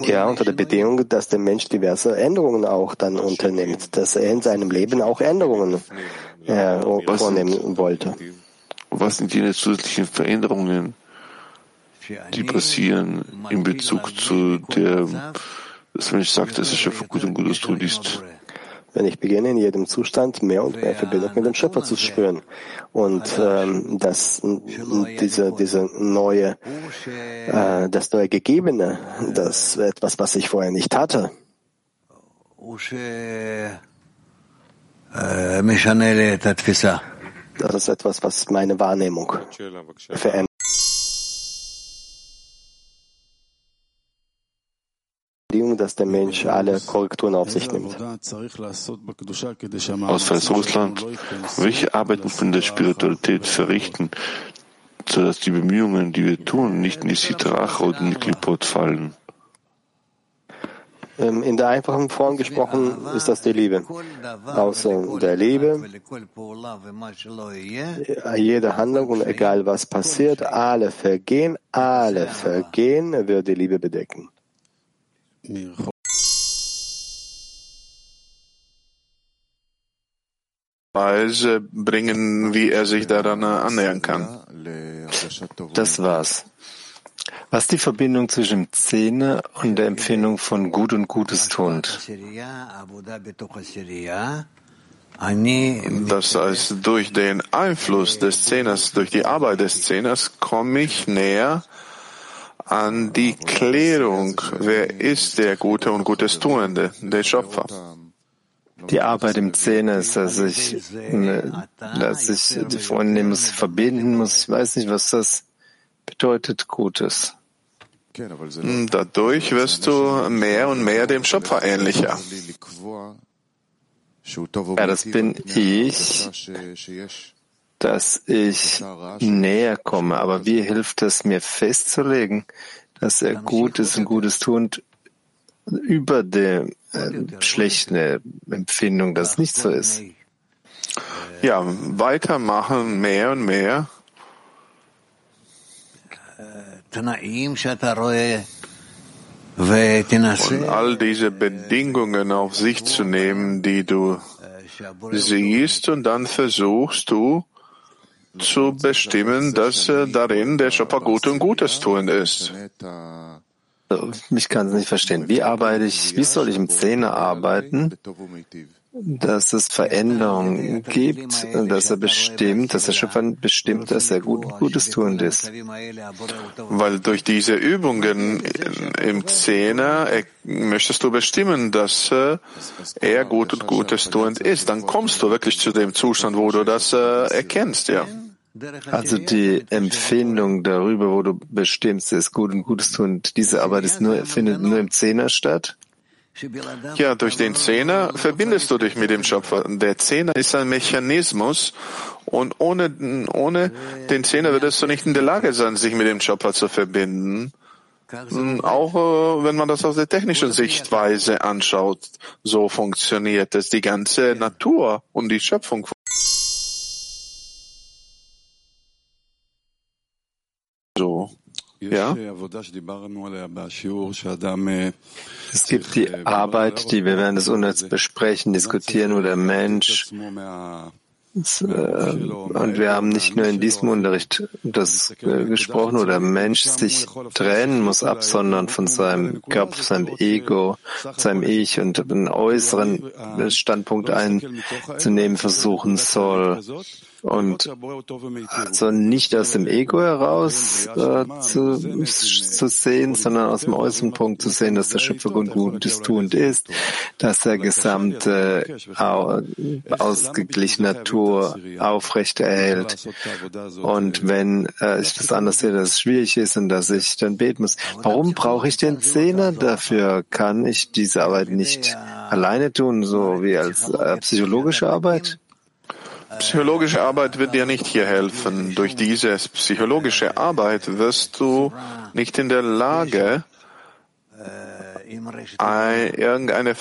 Ja, unter der Bedingung, dass der Mensch diverse Änderungen auch dann unternimmt, dass er in seinem Leben auch Änderungen äh, vornehmen wollte. Was sind jene zusätzlichen Veränderungen, die passieren in Bezug zu der, dass Mensch sagt, dass er Schöpfer gut und Gutes tun ist? Wenn ich beginne, in jedem Zustand mehr und mehr Verbindung mit dem Schöpfer zu spüren. Und ähm, das, diese, diese neue, äh, das neue Gegebene, das etwas, was ich vorher nicht hatte, Das ist etwas, was meine Wahrnehmung verändert. Dass der Mensch alle Korrekturen auf sich nimmt. Aus Weißrussland. Welche Arbeit muss man in der Spiritualität verrichten, sodass die Bemühungen, die wir tun, nicht in die Sitrach oder in die Klipot fallen? Ähm, in der einfachen Form gesprochen ist das die Liebe. Außer der Liebe, jede Handlung und egal was passiert, alle vergehen, alle vergehen, wird die Liebe bedecken. Weise bringen, wie er sich daran annähern kann. Das war's. Was die Verbindung zwischen Szene und der Empfindung von Gut und Gutes tut? Das heißt, durch den Einfluss des Zehners, durch die Arbeit des Zehners komme ich näher an die Klärung, wer ist der Gute und Gutes Tuende, der Schöpfer. Die Arbeit im Zehner ist, dass ich, ne, dass ich die Freunde muss verbinden muss. Ich weiß nicht, was das bedeutet, Gutes. Dadurch wirst du mehr und mehr dem Schöpfer ähnlicher. Ja, das bin ich, dass ich näher komme. Aber wie hilft es mir festzulegen, dass er gut ist und Gutes tut über der äh, schlechten Empfindung, dass es nicht so ist? Ja, weitermachen, mehr und mehr. Und all diese Bedingungen auf sich zu nehmen, die du siehst, und dann versuchst du, zu bestimmen, dass äh, darin der Schöpfer gut und Gutes tun ist. Ich kann es nicht verstehen. Wie arbeite ich, wie soll ich im Zähne arbeiten, dass es Veränderungen gibt, dass er bestimmt, dass der Schöpfer bestimmt, dass er gut, Gutes tun ist. Weil durch diese Übungen im Zehner möchtest du bestimmen, dass äh, er gut und Gutes tuend ist. Dann kommst du wirklich zu dem Zustand, wo du das äh, erkennst, ja. Also die Empfindung darüber, wo du bestimmst, ist gut und Gutes tun, diese Arbeit ist nur, findet nur im Zehner statt? Ja, durch den Zehner verbindest du dich mit dem Schöpfer. Der Zehner ist ein Mechanismus und ohne, ohne den Zehner würdest du nicht in der Lage sein, sich mit dem Schöpfer zu verbinden. Auch äh, wenn man das aus der technischen Sichtweise anschaut, so funktioniert es. Die ganze Natur und die Schöpfung so. Ja? Es gibt die Arbeit, die wir während des Unterrichts besprechen, diskutieren, wo der Mensch äh, und wir haben nicht nur in diesem Unterricht das äh, gesprochen, wo der Mensch sich trennen muss, absondern von seinem Körper, seinem Ego, seinem Ich und einen äußeren Standpunkt einzunehmen versuchen soll und also nicht aus dem Ego heraus äh, zu, zu sehen, sondern aus dem äußeren Punkt zu sehen, dass der Schöpfer gut Gutes tuend ist, dass der gesamte äh, ausgeglichene Natur aufrechterhält. Und wenn äh, ich das anders sehe, dass es schwierig ist und dass ich dann beten muss, warum brauche ich den Zehner dafür? Kann ich diese Arbeit nicht alleine tun, so wie als äh, psychologische Arbeit? Psychologische Arbeit wird dir nicht hier helfen. Durch diese psychologische Arbeit wirst du nicht in der Lage, irgendeine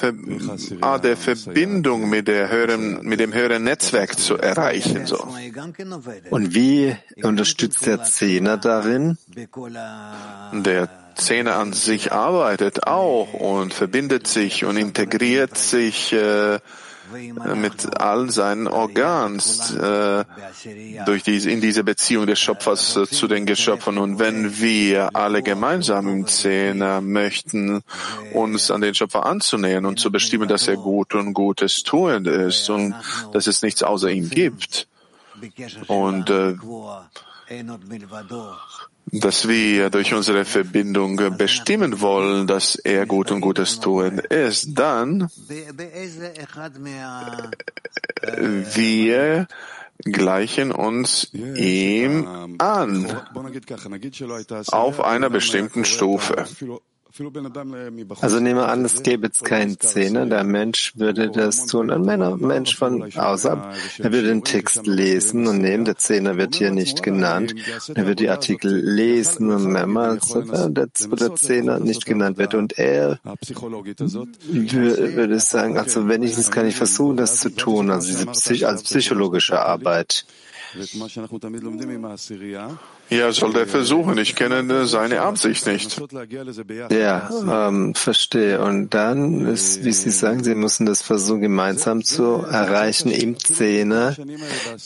Art der Verbindung mit, der höheren, mit dem höheren Netzwerk zu erreichen. So. Und wie unterstützt der Zehner darin? Der Zehner an sich arbeitet auch und verbindet sich und integriert sich äh, mit all seinen Organen äh, durch diese, in diese Beziehung des Schöpfers äh, zu den Geschöpfen. Und wenn wir alle gemeinsam im Zehner möchten, uns an den Schöpfer anzunähern und zu bestimmen, dass er gut und Gutes tuend ist und dass es nichts außer ihm gibt, und äh, dass wir durch unsere Verbindung bestimmen wollen, dass er gut und Gutes tun ist, dann wir gleichen uns ihm an auf einer bestimmten Stufe. Also nehmen wir an, es gäbe jetzt keinen Zehner, der Mensch würde das tun. Ein Mensch von außerhalb, er würde den Text lesen und nehmen, der Zehner wird hier nicht genannt. Er wird die Artikel lesen und mehrmals, der, der Zehner nicht genannt wird. Und er würde sagen, also wenigstens kann ich versuchen, das zu tun, also diese als psychologische Arbeit. Ja, soll der versuchen. Ich kenne seine Absicht nicht. Ja, ähm, verstehe. Und dann ist, wie Sie sagen, Sie müssen das versuchen, gemeinsam zu erreichen im Zehner.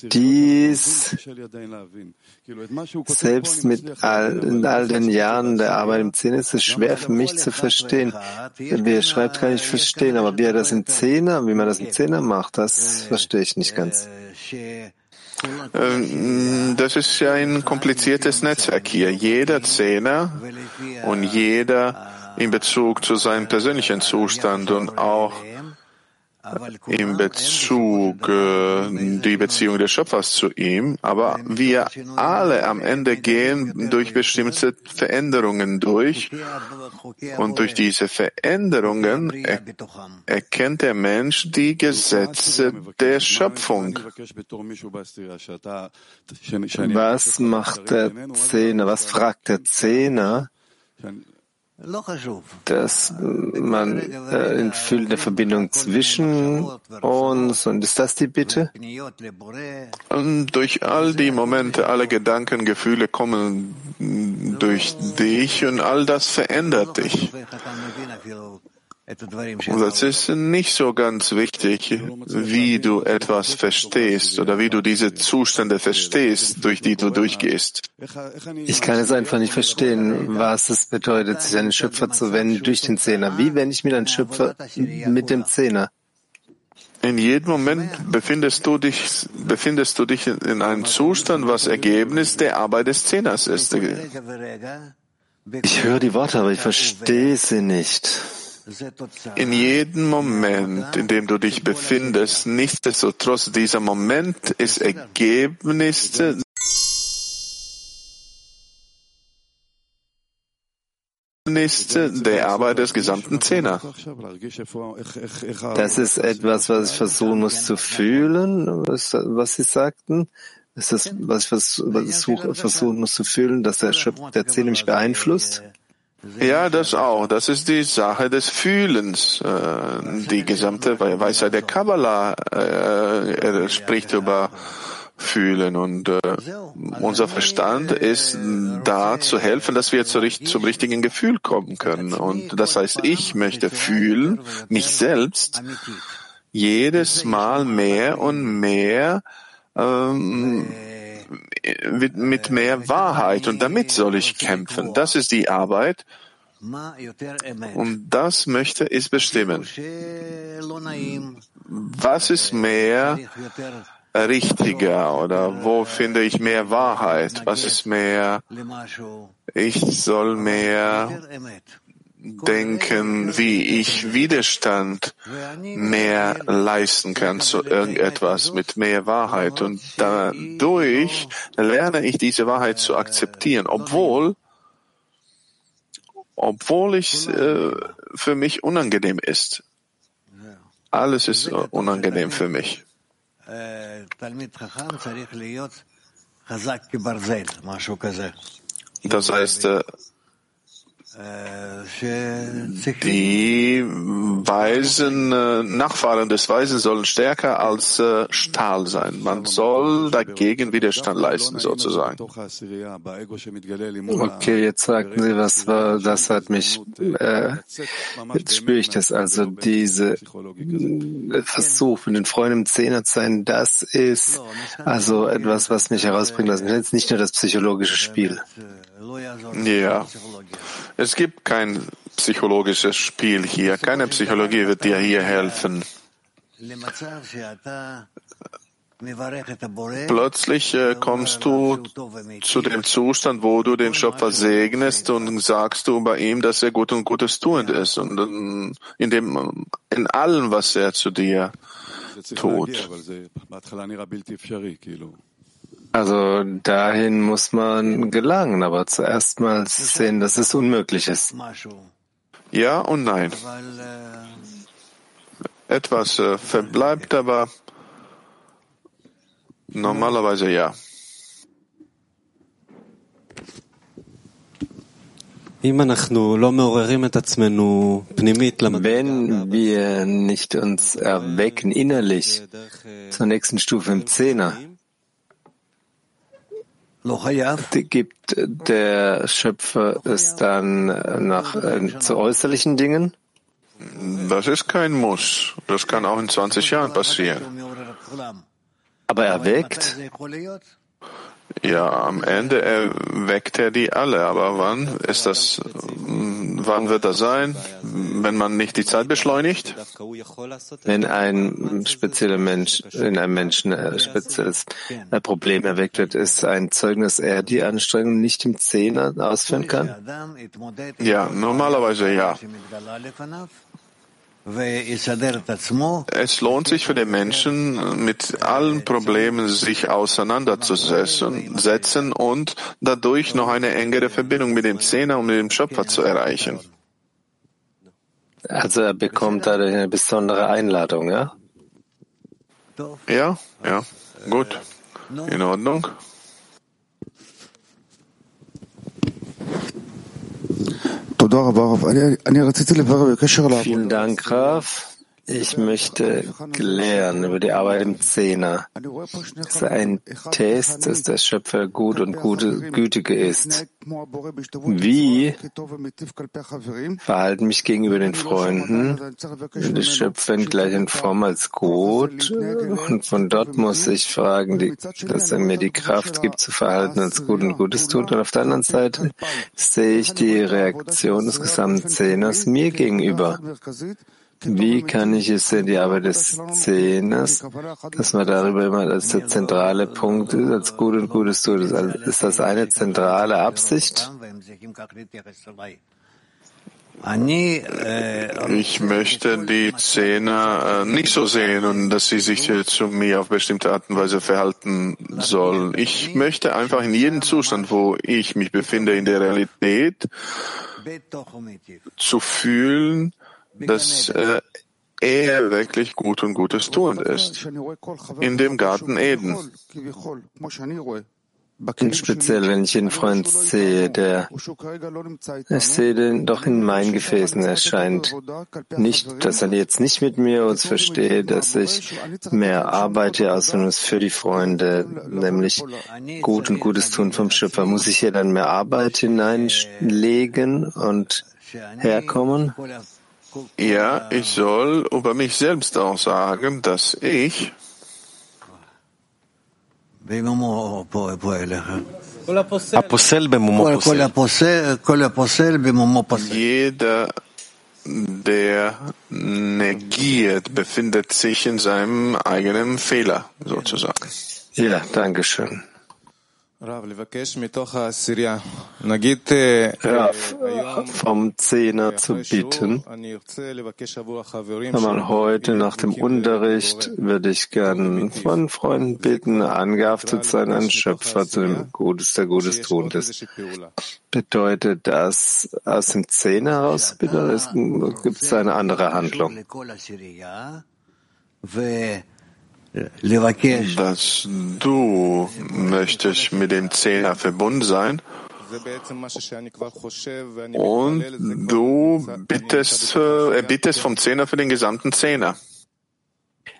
Dies selbst mit all, in all den Jahren der Arbeit im Zehner ist es schwer für mich zu verstehen. Wie er schreibt, kann ich verstehen, aber wie er das im Zehner, wie man das im Zehner macht, das verstehe ich nicht ganz. Ähm, das ist ja ein kompliziertes Netzwerk hier. Jeder Zehner und jeder in Bezug zu seinem persönlichen Zustand und auch in Bezug äh, die Beziehung des Schöpfers zu ihm, aber wir alle am Ende gehen durch bestimmte Veränderungen durch und durch diese Veränderungen er erkennt der Mensch die Gesetze der Schöpfung. Was macht der Zehner? Was fragt der Zehner? Dass man äh, fühlt eine Verbindung zwischen uns und ist das die Bitte? Und durch all die Momente, alle Gedanken, Gefühle kommen durch dich und all das verändert dich. Und das ist nicht so ganz wichtig, wie du etwas verstehst oder wie du diese Zustände verstehst, durch die du durchgehst. Ich kann es einfach nicht verstehen, was es bedeutet, sich an den Schöpfer zu wenden durch den Zehner. Wie wende ich mir den Schöpfer mit dem Zehner? In jedem Moment befindest du dich, befindest du dich in einem Zustand, was Ergebnis der Arbeit des Zehners ist. Ich höre die Worte, aber ich verstehe sie nicht. In jedem Moment, in dem du dich befindest, nichtsdestotrotz, dieser Moment ist Ergebnis der Arbeit des gesamten Zehner. Das ist etwas, was ich versuchen muss zu fühlen, was, was Sie sagten. Ist das, was ich versuchen muss zu fühlen, dass der, der Zehner mich beeinflusst? Ja, das auch. Das ist die Sache des Fühlens. Äh, die gesamte Weisheit der Kabbalah äh, spricht über Fühlen und äh, unser Verstand ist da zu helfen, dass wir zum richtigen Gefühl kommen können. Und das heißt, ich möchte fühlen, mich selbst, jedes Mal mehr und mehr ähm, mit, mit mehr Wahrheit und damit soll ich kämpfen. Das ist die Arbeit. Und das möchte ich bestimmen. Was ist mehr richtiger oder wo finde ich mehr Wahrheit? Was ist mehr, ich soll mehr denken, wie ich Widerstand mehr leisten kann zu irgendetwas mit mehr Wahrheit. Und dadurch lerne ich diese Wahrheit zu akzeptieren, obwohl, obwohl es äh, für mich unangenehm ist. Alles ist unangenehm für mich. Das heißt, äh, die Weisen, äh, Nachfahren des Weisen sollen stärker als äh, Stahl sein. Man soll dagegen Widerstand leisten, sozusagen. Okay, jetzt sagten Sie, was war, das hat mich, äh, jetzt spüre ich das also, diese äh, Versuch, mit den Freunden im Zehner zu sein, das ist also etwas, was mich herausbringt, das ist nicht nur das psychologische Spiel. Ja, es gibt kein psychologisches Spiel hier. Keine Psychologie wird dir hier helfen. Plötzlich äh, kommst du zu dem Zustand, wo du den Schöpfer segnest und sagst du bei ihm, dass er gut und Gutes tuend ist und in dem, in allem, was er zu dir Tod. Also dahin muss man gelangen, aber zuerst mal sehen, dass es unmöglich ist. Ja und nein. Etwas äh, verbleibt, aber normalerweise ja. Wenn wir nicht uns erwecken innerlich zur nächsten Stufe im Zehner, gibt der Schöpfer es dann nach, äh, zu äußerlichen Dingen? Das ist kein Muss. Das kann auch in 20 Jahren passieren. Aber er weckt? Ja, am Ende erweckt er die alle. Aber wann ist das, wann wird das sein? Wenn man nicht die Zeit beschleunigt? Wenn ein spezieller Mensch, in einem Menschen ein spezielles Problem erweckt wird, ist ein Zeugnis, er die Anstrengung nicht im Zehner ausführen kann? Ja, normalerweise ja. Es lohnt sich für den Menschen, mit allen Problemen sich auseinanderzusetzen und dadurch noch eine engere Verbindung mit dem Zehner und mit dem Schöpfer zu erreichen. Also er bekommt dadurch eine besondere Einladung, ja? Ja, ja, gut. In Ordnung. Vielen Dank, Raf. Ich möchte klären über die Arbeit im Zehner. Es ist ein Test, dass der Schöpfer gut und gute, gütige ist. Wie verhalten mich gegenüber den Freunden? Der Schöpfer in gleichen Form als gut. Und von dort muss ich fragen, dass er mir die Kraft gibt zu verhalten als gut und Gutes tut. Und auf der anderen Seite sehe ich die Reaktion des gesamten Zehners mir gegenüber. Wie kann ich es in die Arbeit des Zehners, dass man darüber immer als der zentrale Punkt ist, als gut und Gutes tut? Ist das eine zentrale Absicht? Ich möchte die Zehner äh, nicht so sehen und dass sie sich zu mir auf bestimmte Art und Weise verhalten sollen. Ich möchte einfach in jedem Zustand, wo ich mich befinde in der Realität, zu fühlen, dass äh, er wirklich gut und Gutes tuend ist. In dem Garten Eden. Speziell, wenn ich einen Freund sehe, der, ich sehe den doch in meinen Gefäßen erscheint. Nicht, dass er jetzt nicht mit mir uns versteht, dass ich mehr arbeite nur für die Freunde, nämlich gut und Gutes tun vom Schöpfer. Muss ich hier dann mehr Arbeit hineinlegen und herkommen? Ja, ich soll über mich selbst auch sagen, dass ich jeder, der negiert, befindet sich in seinem eigenen Fehler, sozusagen. Ja, danke schön. Rav, vom Zehner zu bitten. Einmal heute nach dem Unterricht würde ich gern von Freunden bitten, angehaftet sein an Schöpfer zu dem Gutes, der Gutes tun ist. Bedeutet das aus dem Zehner heraus, oder gibt es eine andere Handlung? Dass du möchtest mit dem Zehner verbunden sein und du bittest, äh, bittest vom Zehner für den gesamten Zehner.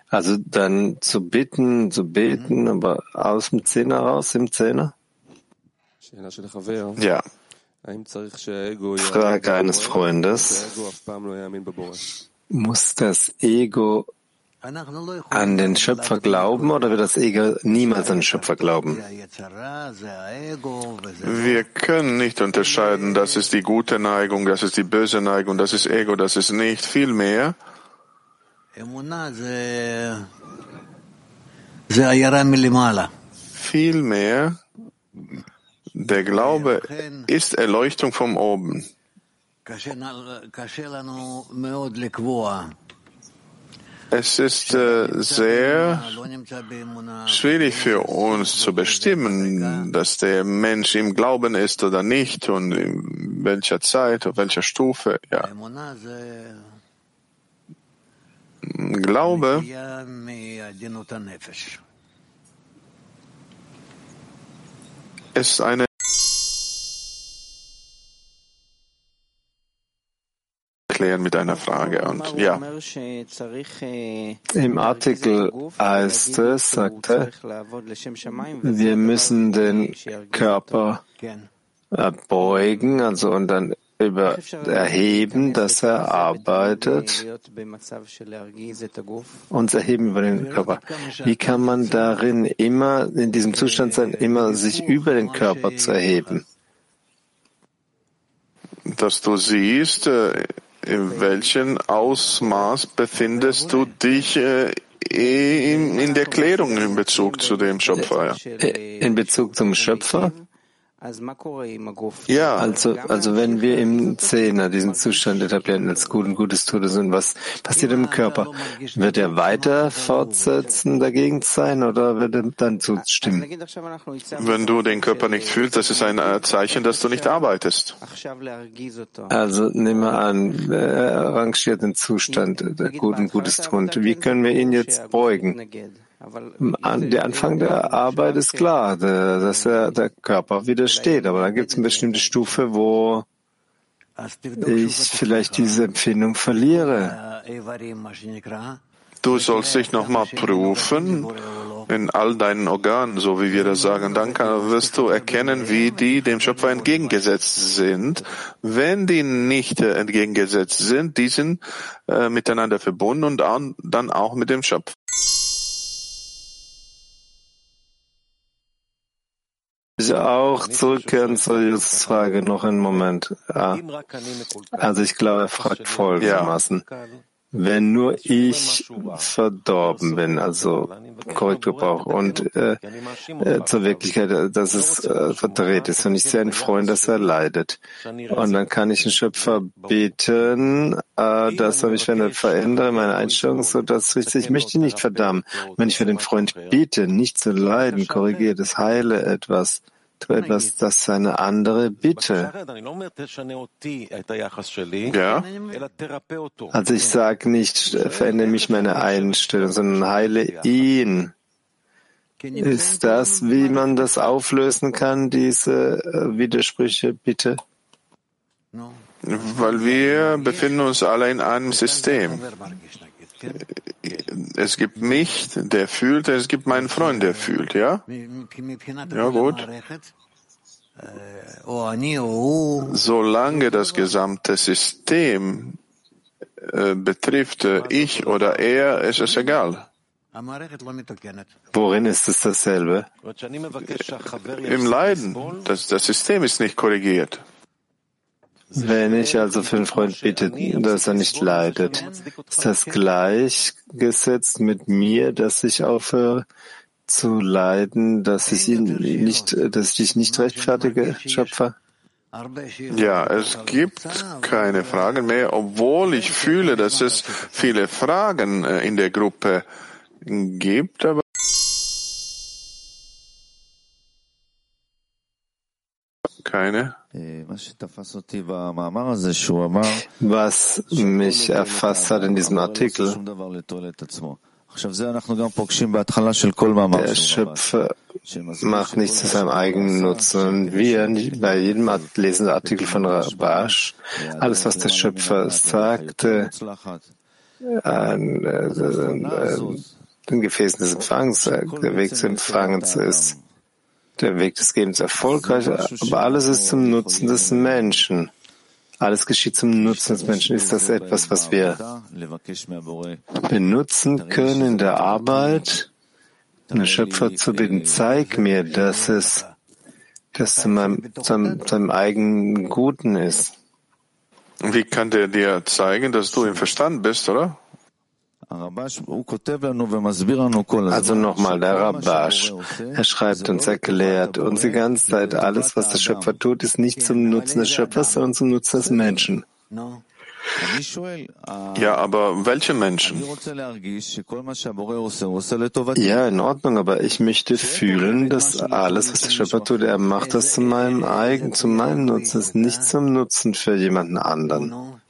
Also dann zu bitten, zu beten, aber aus dem Zehner raus, im Zehner? Ja. Frage eines Freundes. Muss das Ego an den Schöpfer glauben oder wird das Ego niemals an den Schöpfer glauben? Wir können nicht unterscheiden, das ist die gute Neigung, das ist die böse Neigung, das ist Ego, das ist nicht. Vielmehr Vielmehr, der Glaube ist Erleuchtung vom Oben. Es ist äh, sehr schwierig für uns zu bestimmen, dass der Mensch im Glauben ist oder nicht und in welcher Zeit, auf welcher Stufe. Ja. Glaube ist eine erklären mit einer Frage. Und ja. Im Artikel heißt es, sagt er, wir müssen den Körper erbeugen, also und dann über erheben, dass er arbeitet, uns erheben über den Körper. Wie kann man darin immer, in diesem Zustand sein, immer sich über den Körper zu erheben? Dass du siehst, äh, in welchem Ausmaß befindest du dich äh, in der Klärung in Bezug zu dem Schöpfer? In Bezug zum Schöpfer? Ja, also, also wenn wir im Zehner diesen Zustand etablieren als gut und gutes Todes und was passiert im Körper? Wird er weiter fortsetzen, dagegen sein oder wird er dann zustimmen? Wenn du den Körper nicht fühlst, das ist ein äh, Zeichen, dass du nicht arbeitest. Also nehmen wir an, er rangiert den Zustand der gut und gutes Tun. Wie können wir ihn jetzt beugen? Der Anfang der Arbeit ist klar, dass der, der Körper widersteht, aber dann gibt es eine bestimmte Stufe, wo ich vielleicht diese Empfindung verliere. Du sollst dich nochmal prüfen in all deinen Organen, so wie wir das sagen. Dann wirst du erkennen, wie die dem Schöpfer entgegengesetzt sind. Wenn die nicht entgegengesetzt sind, die sind äh, miteinander verbunden und dann auch mit dem Schöpfer. Ich auch zurückkehren zur Justus Frage noch einen Moment. Ja. Also ich glaube, er fragt folgendermaßen. Wenn nur ich verdorben bin, also Korrekturbrauch und äh, äh, zur Wirklichkeit, dass es äh, verdreht ist und ich sehe einen Freund, dass er leidet. Und dann kann ich den Schöpfer beten, äh, dass er mich verändere, meine Einstellung, so dass ich, ich möchte ihn nicht verdammen. Wenn ich für den Freund bete, nicht zu leiden, korrigiere das, heile etwas, tu etwas, das ist eine andere Bitte. Ja. Also ich sage nicht, verändere mich meine Einstellung, sondern heile ihn. Ist das, wie man das auflösen kann, diese äh, Widersprüche, bitte? Weil wir befinden uns alle in einem System. Es gibt mich, der fühlt, es gibt meinen Freund, der fühlt, ja? Ja, gut. Solange das gesamte System äh, betrifft, äh, ich oder er, ist es egal. Worin ist es dasselbe? Im Leiden. Das, das System ist nicht korrigiert. Wenn ich also für einen Freund bitte, dass er nicht leidet, ist das gleichgesetzt mit mir, dass ich aufhöre zu leiden, dass ich ihn nicht, dass ich dich nicht rechtfertige, Schöpfer? Ja, es gibt keine Fragen mehr, obwohl ich fühle, dass es viele Fragen äh, in der Gruppe gibt, aber keine. Was mich erfasst hat in diesem Artikel, der Schöpfer macht nichts zu seinem eigenen Nutzen. Wir, bei jedem Lesen der Artikel von Rabash, alles, was der Schöpfer sagte, an äh, äh, den Gefäßen des Empfangs, äh, der Weg des Empfangens ist der Weg des Gebens erfolgreich, aber alles ist zum Nutzen des Menschen. Alles geschieht zum Nutzen des Menschen. Ist das etwas, was wir benutzen können in der Arbeit, den Schöpfer zu bitten? Zeig mir, dass es das zu meinem, zu seinem eigenen Guten ist. Wie kann der dir zeigen, dass du im Verstand bist, oder? Also nochmal, der Rabash, er schreibt uns, erklärt uns die ganze Zeit, alles, was der Schöpfer tut, ist nicht zum Nutzen des Schöpfers, sondern zum Nutzen des Menschen. Ja, aber welche Menschen? Ja, in Ordnung, aber ich möchte fühlen, dass alles, was der Schöpfer tut, er macht das zu meinem eigen, zu meinem Nutzen, ist nicht zum Nutzen für jemanden anderen.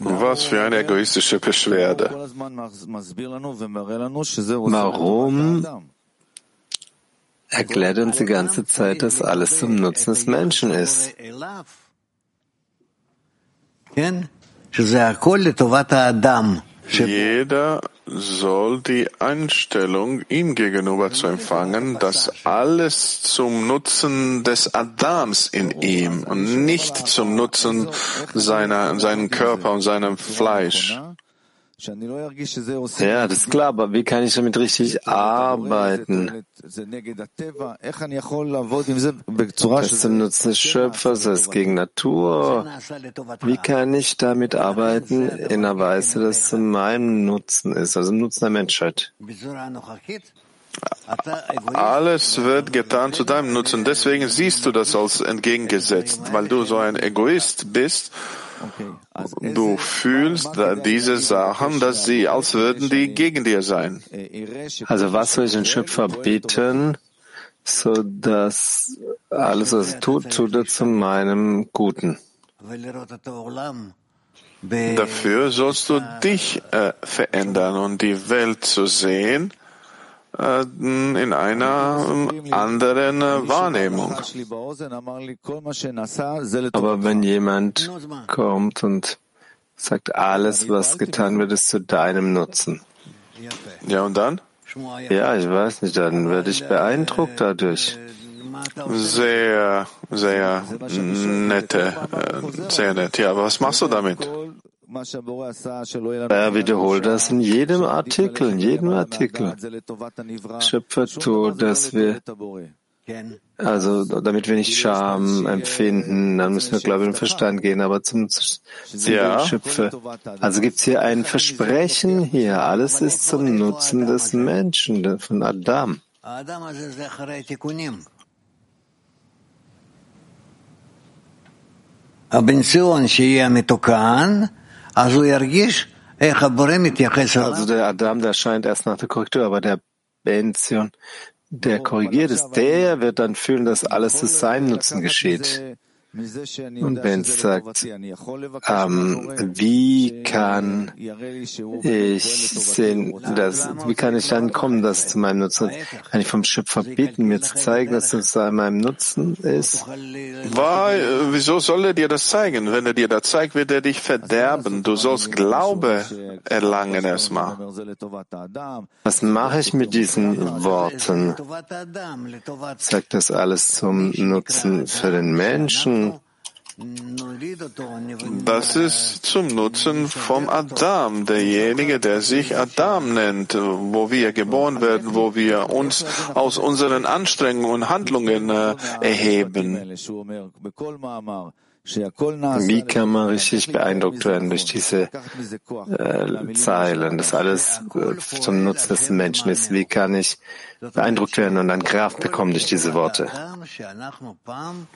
Was für eine egoistische Beschwerde. Warum erklärt uns die ganze Zeit, dass alles zum Nutzen des Menschen ist? Jeder soll die Einstellung ihm gegenüber zu empfangen, dass alles zum Nutzen des Adams in ihm und nicht zum Nutzen seiner, seinem Körper und seinem Fleisch. Ja, das ist klar, aber wie kann ich damit richtig arbeiten? Das ist zum Nutzen des Schöpfers, das ist gegen Natur. Wie kann ich damit arbeiten in einer Weise, dass es zu meinem Nutzen ist, also im Nutzen der Menschheit? Alles wird getan zu deinem Nutzen. Deswegen siehst du das als entgegengesetzt, weil du so ein Egoist bist Du fühlst diese Sachen, dass sie, als würden die gegen dir sein. Also was soll ich den Schöpfer beten, so dass alles, was er tut, tut er zu meinem Guten. Dafür sollst du dich äh, verändern und die Welt zu sehen, äh, in einer anderen Wahrnehmung. Aber wenn jemand kommt und sagt, alles, was getan wird, ist zu deinem Nutzen. Ja, und dann? Ja, ich weiß nicht, dann werde ich beeindruckt dadurch. Sehr, sehr nette, äh, sehr nett. Ja, aber was machst du damit? Er wiederholt das in jedem Artikel, in jedem Artikel. Schöpfertot, dass wir, also damit wir nicht Scham empfinden, dann müssen wir, glaube ich, im Verstand gehen, aber zum, zum ja. Schöpfer. Also gibt's hier ein Versprechen hier, alles ist zum Nutzen des Menschen, von Adam. Aber also der Adam, der scheint erst nach der Korrektur, aber der Benzion, der korrigiert ist, der wird dann fühlen, dass alles zu seinem Nutzen geschieht. Und Benz sagt, ähm, wie kann ich sehen, dass, wie kann ich dann kommen, dass es zu meinem Nutzen ist? Kann ich vom Schöpfer bitten, mir zu zeigen, dass es zu meinem Nutzen ist? Weil, wieso soll er dir das zeigen? Wenn er dir das zeigt, wird er dich verderben. Du sollst Glaube erlangen erstmal. Was mache ich mit diesen Worten? Sagt das alles zum Nutzen für den Menschen? Das ist zum Nutzen vom Adam, derjenige, der sich Adam nennt, wo wir geboren werden, wo wir uns aus unseren Anstrengungen und Handlungen äh, erheben. Wie kann man richtig beeindruckt werden durch diese äh, Zeilen, dass alles äh, zum Nutzen des Menschen ist? Wie kann ich beeindruckt werden und dann Kraft bekommen durch diese Worte?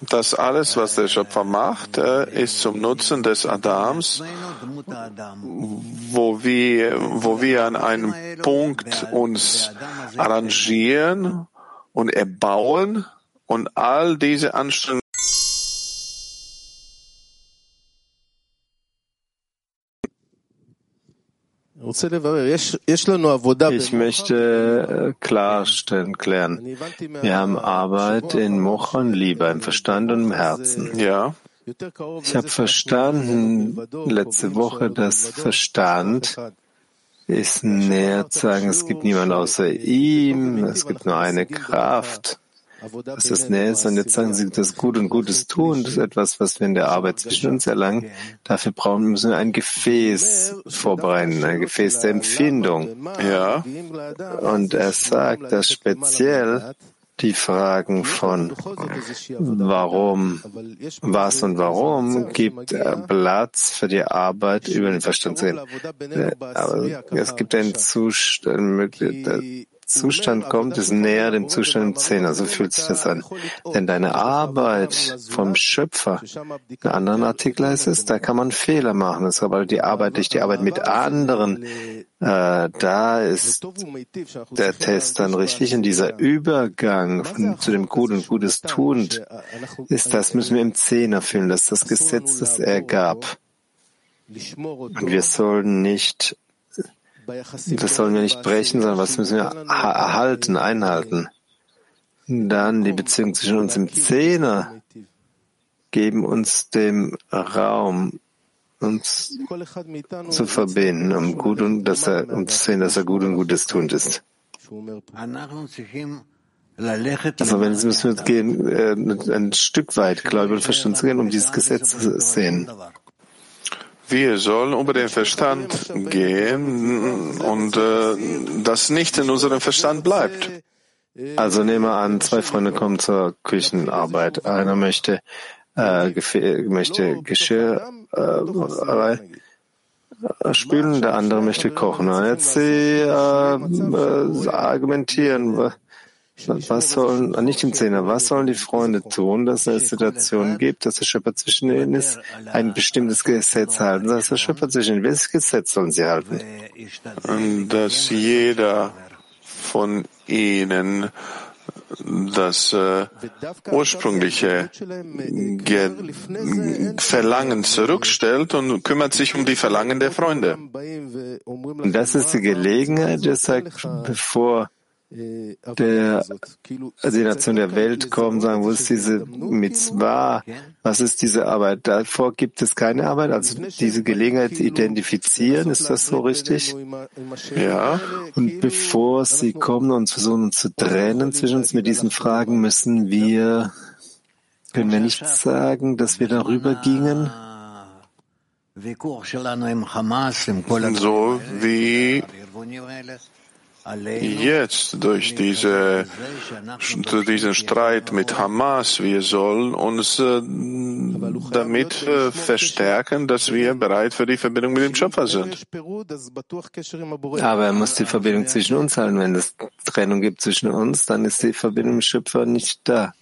Das alles, was der Schöpfer macht, äh, ist zum Nutzen des Adams, wo wir, wo wir an einem Punkt uns arrangieren und erbauen und all diese Anstrengungen Ich möchte äh, klarstellen, klären. Wir haben Arbeit in Moch und Liebe, im Verstand und im Herzen. Ja. Ich habe verstanden letzte Woche, dass Verstand ist näher zu sagen, es gibt niemand außer ihm, es gibt nur eine Kraft dass das näher ist. Und jetzt sagen Sie, das Gut und Gutes tun, das ist etwas, was wir in der Arbeit zwischen uns erlangen. Dafür brauchen müssen wir ein Gefäß vorbereiten, ein Gefäß der Empfindung. Ja. Und er sagt, dass speziell die Fragen von warum, was und warum gibt Platz für die Arbeit über den Verstand zu gehen. Aber es gibt einen Zustand, Zustand kommt, ist näher dem Zustand im Zehner. So fühlt sich das an. Denn deine Arbeit vom Schöpfer, in anderen Artikel heißt es, da kann man Fehler machen. Das ist aber die Arbeit durch die Arbeit mit anderen. Äh, da ist der Test dann richtig. Und dieser Übergang von, zu dem Gut und Gutes tuend ist das, müssen wir im Zehner fühlen. Das ist das Gesetz, das er gab. Und wir sollen nicht das sollen wir nicht brechen, sondern was müssen wir erhalten, einhalten. Dann die Beziehung zwischen uns im Zehner geben uns dem Raum, uns zu verbinden, um gut und dass er, um zu sehen, dass er gut und Gutes tuend ist. Also wenn es müssen wir gehen, äh, ein Stück weit Glaube und Verstand zu gehen, um dieses Gesetz zu sehen. Wir sollen über den Verstand gehen und äh, das nicht in unserem Verstand bleibt. Also nehmen wir an, zwei Freunde kommen zur Küchenarbeit. Einer möchte, äh, möchte Geschirr äh, spülen, der andere möchte kochen. Und jetzt sie äh, äh, argumentieren, was sollen, nicht im Zehner, was sollen die Freunde tun, dass es Situation gibt, dass der Schöpfer zwischen ihnen ist, ein bestimmtes Gesetz halten, dass der Schöpfer zwischen ihnen, welches Gesetz sollen sie halten? Dass jeder von ihnen das äh, ursprüngliche Ge Verlangen zurückstellt und kümmert sich um die Verlangen der Freunde. Und das ist die Gelegenheit, sagt, bevor der, also die Nation der Welt kommen, sagen, wo ist diese Mitzvah? Was ist diese Arbeit? Davor gibt es keine Arbeit, also diese Gelegenheit identifizieren, ist das so richtig? Ja. Und bevor sie kommen und versuchen zu trennen zwischen uns mit diesen Fragen, müssen wir, können wir nicht sagen, dass wir darüber gingen? So wie Jetzt durch, diese, durch diesen Streit mit Hamas, wir sollen uns äh, damit äh, verstärken, dass wir bereit für die Verbindung mit dem Schöpfer sind. Aber er muss die Verbindung zwischen uns halten. Wenn es Trennung gibt zwischen uns, dann ist die Verbindung mit dem Schöpfer nicht da.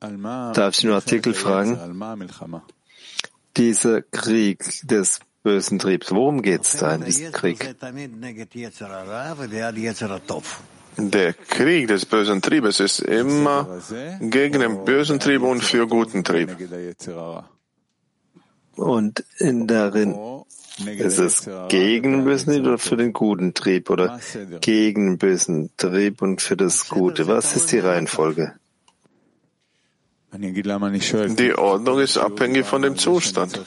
Darf ich nur Artikel fragen? Dieser Krieg des bösen Triebs, worum geht es da in diesem Krieg? Der Krieg des bösen Triebes ist immer gegen den bösen Trieb und für guten Trieb. Und in darin ist es gegen den bösen Trieb oder für den guten Trieb oder gegen den bösen Trieb und für das Gute? Was ist die Reihenfolge? Die Ordnung ist abhängig von dem Zustand.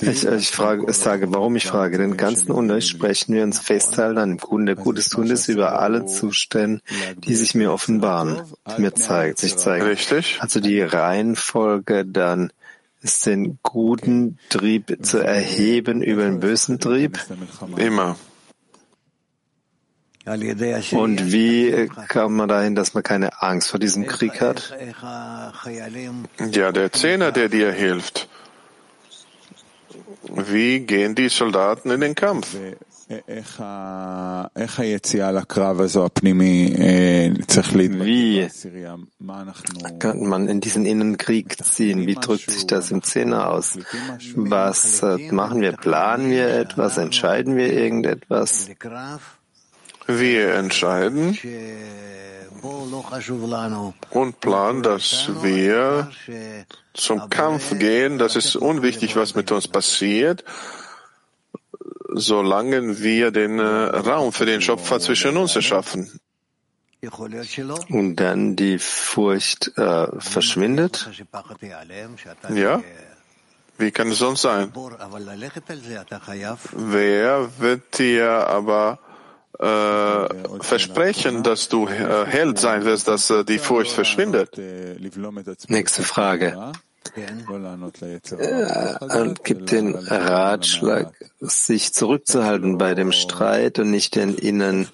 Ich, ich frage, ich sage, warum ich frage. Den ganzen Unterricht sprechen wir uns festhalten an dem Guten. Der Gutes tun ist über alle Zustände, die sich mir offenbaren, die mir zeigt, sich zeigen. Richtig. Also die Reihenfolge dann ist den guten Trieb zu erheben über den bösen Trieb? Immer. Und wie kam man dahin, dass man keine Angst vor diesem Krieg hat? Ja, der Zehner, der dir hilft. Wie gehen die Soldaten in den Kampf? Wie kann man in diesen Innenkrieg ziehen? Wie drückt sich das im Zehner aus? Was machen wir? Planen wir etwas? Entscheiden wir irgendetwas? Wir entscheiden und planen, dass wir zum Kampf gehen. Das ist unwichtig, was mit uns passiert, solange wir den Raum für den Schöpfer zwischen uns erschaffen. Und dann die Furcht äh, verschwindet? Ja. Wie kann es sonst sein? Wer wird dir aber äh, versprechen, dass du äh, Held sein wirst, dass äh, die Furcht verschwindet. Nächste Frage. und gibt den Ratschlag, sich zurückzuhalten bei dem Streit und nicht den Innen,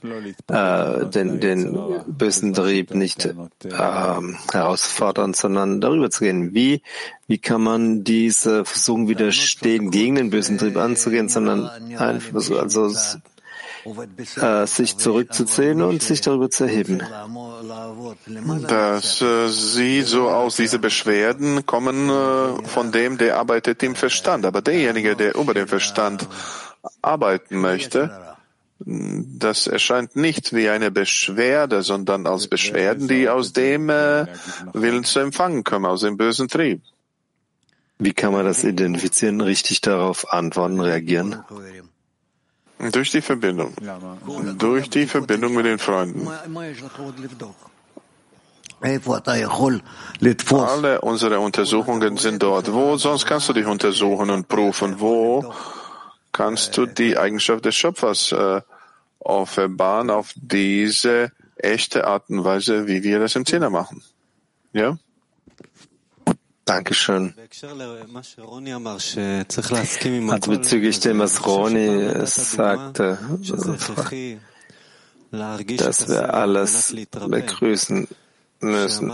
äh, den, den bösen Trieb nicht äh, herausfordern, sondern darüber zu gehen. Wie, wie kann man diese versuchen widerstehen, gegen den bösen Trieb anzugehen, sondern einfach, also äh, sich zurückzuziehen und sich darüber zu erheben. Das äh, sieht so aus, diese Beschwerden kommen äh, von dem, der arbeitet im Verstand. Aber derjenige, der über den Verstand arbeiten möchte, das erscheint nicht wie eine Beschwerde, sondern als Beschwerden, die aus dem äh, Willen zu empfangen kommen, aus dem bösen Trieb. Wie kann man das identifizieren, richtig darauf antworten, reagieren? Durch die Verbindung. Durch die Verbindung mit den Freunden. Alle unsere Untersuchungen sind dort. Wo sonst kannst du dich untersuchen und prüfen? Wo kannst du die Eigenschaft des Schöpfers äh, offenbaren auf diese echte Art und Weise, wie wir das im Zehner machen? Ja? Dankeschön. Also bezüglich dem, was Roni sagte, dass wir alles begrüßen müssen.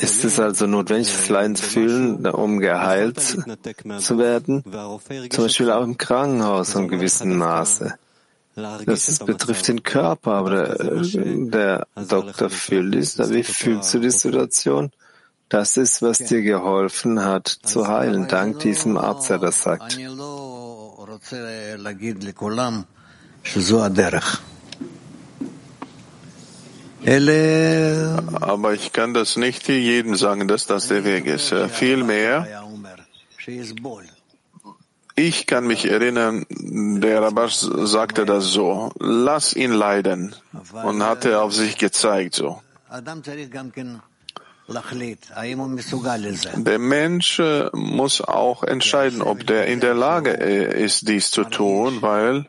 Ist es also notwendig, das Leiden zu fühlen, um geheilt zu werden? Zum Beispiel auch im Krankenhaus in gewissem Maße. Das betrifft den Körper, aber der, der Doktor fühlt es. Wie fühlst du die Situation? Das ist, was dir geholfen hat, zu heilen, dank diesem Arzt, der das sagt. Aber ich kann das nicht jedem sagen, dass das der Weg ist. Vielmehr, ich kann mich erinnern, der Rabash sagte das so, lass ihn leiden. Und hatte auf sich gezeigt so. Der Mensch äh, muss auch entscheiden, ob der in der Lage äh, ist, dies zu tun, weil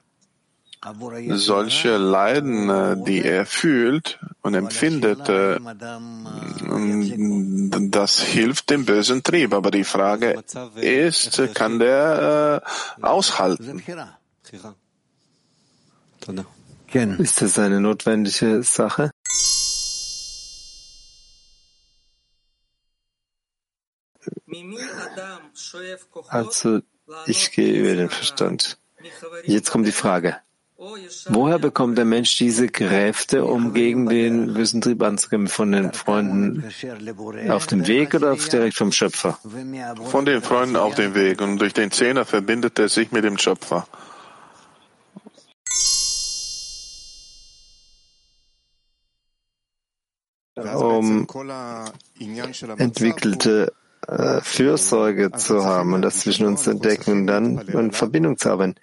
solche Leiden, äh, die er fühlt und empfindet, das hilft dem bösen Trieb. Aber die Frage ist, kann der aushalten? Ist das eine notwendige Sache? Also, ich gehe über den Verstand. Jetzt kommt die Frage. Woher bekommt der Mensch diese Kräfte, um gegen den bösen Trieb anzukämpfen? Von den Freunden auf dem Weg oder direkt vom Schöpfer? Von den Freunden auf dem Weg. Und durch den Zehner verbindet er sich mit dem Schöpfer. Um entwickelte äh, Fürsorge zu haben und das zwischen uns zu entdecken und dann in Verbindung zu haben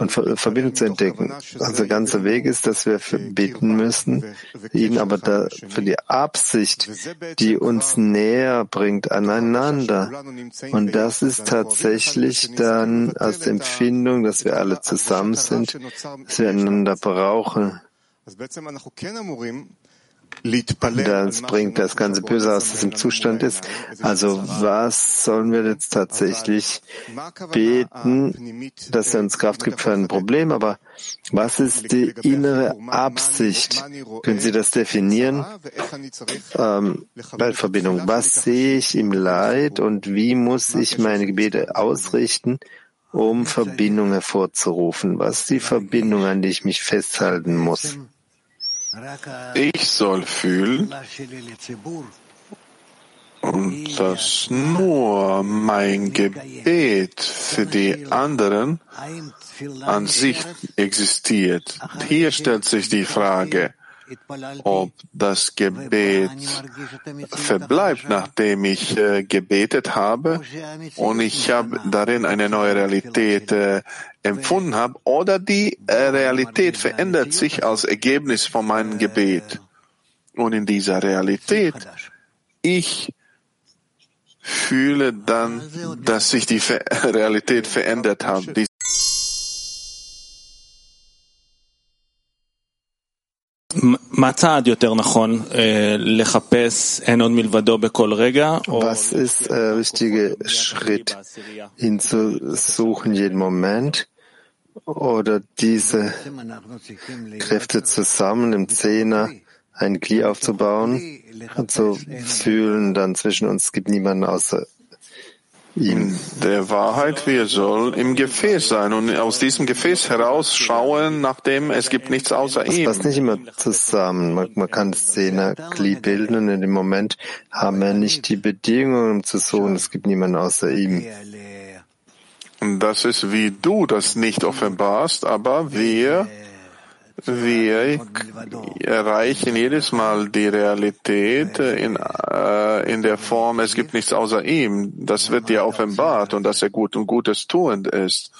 und Verbindung zu entdecken. Also der ganze Weg ist, dass wir beten müssen, ihn aber da, für die Absicht, die uns näher bringt aneinander. Und das ist tatsächlich dann als Empfindung, dass wir alle zusammen sind, dass wir einander brauchen. Das bringt das ganze Böse aus diesem Zustand ist. Also was sollen wir jetzt tatsächlich beten, dass er uns Kraft gibt für ein Problem? Aber was ist die innere Absicht? Können Sie das definieren? Ähm, Verbindung. Was sehe ich im Leid und wie muss ich meine Gebete ausrichten, um Verbindung hervorzurufen? Was ist die Verbindung, an die ich mich festhalten muss? Ich soll fühlen, und dass nur mein Gebet für die anderen an sich existiert. Hier stellt sich die Frage, ob das Gebet verbleibt, nachdem ich äh, gebetet habe und ich habe darin eine neue Realität äh, empfunden habe, oder die äh, Realität verändert sich als Ergebnis von meinem Gebet. Und in dieser Realität, ich fühle dann, dass sich die Realität verändert hat. Was ist der richtige Schritt, ihn zu suchen jeden Moment oder diese Kräfte zusammen im Zehner ein Glied aufzubauen und zu fühlen, dann zwischen uns gibt niemanden außer in der Wahrheit, wir sollen im Gefäß sein und aus diesem Gefäß heraus schauen, nachdem es gibt nichts außer ihm. Das passt nicht immer zusammen. Man, man kann das Zehnerglied bilden und in dem Moment haben wir nicht die Bedingungen, um zu suchen, es gibt niemanden außer ihm. Das ist, wie du das nicht offenbarst, aber wir wir erreichen jedes Mal die Realität in, äh, in der Form, es gibt nichts außer ihm. Das wird dir offenbart und dass er gut und Gutes tuend ist.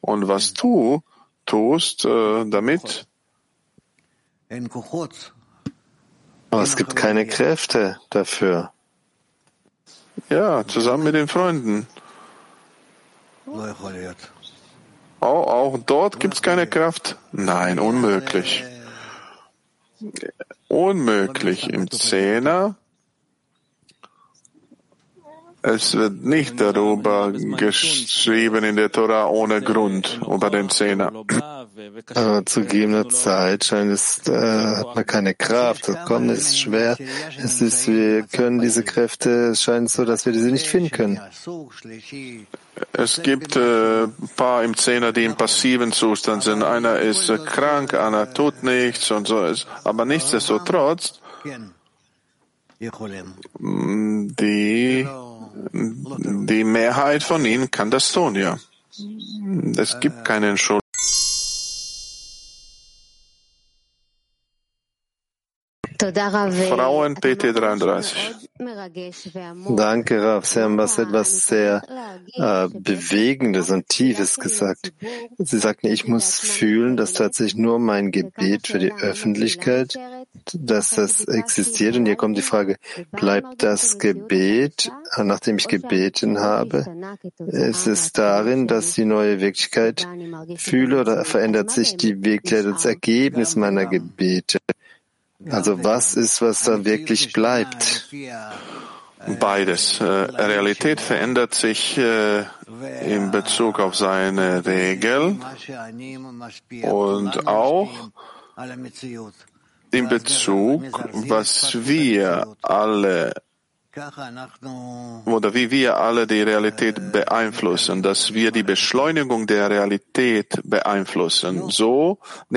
Und was du tust äh, damit? Aber es gibt keine Kräfte dafür. Ja, zusammen mit den Freunden. Oh, auch dort gibt es keine Kraft? Nein, unmöglich. Unmöglich. Im Zehner es wird nicht darüber geschrieben in der Torah ohne Grund über den Zehner. Aber zu gegebener Zeit scheint es, äh, hat man keine Kraft. Das Kommen ist schwer. Es ist, wir können diese Kräfte, es scheint so, dass wir diese nicht finden können. Es gibt äh, paar im Zehner, die im passiven Zustand sind. Einer ist äh, krank, einer tut nichts und so ist. Aber nichtsdestotrotz, die die Mehrheit von ihnen kann das tun, ja. Es gibt keine Entschuldigung. Frauen PT 33. Danke, Rav. Sie haben was etwas sehr äh, Bewegendes und Tiefes gesagt. Sie sagten, ich muss fühlen, dass tatsächlich nur mein Gebet für die Öffentlichkeit, dass das existiert. Und hier kommt die Frage, bleibt das Gebet, nachdem ich gebeten habe? Ist es darin, dass die neue Wirklichkeit fühle oder verändert sich die Wirklichkeit als Ergebnis meiner Gebete? Also was ist, was da wirklich bleibt? Beides. Äh, Realität verändert sich äh, in Bezug auf seine Regel und auch in Bezug, was wir alle oder wie wir alle die Realität beeinflussen, dass wir die Beschleunigung der Realität beeinflussen. So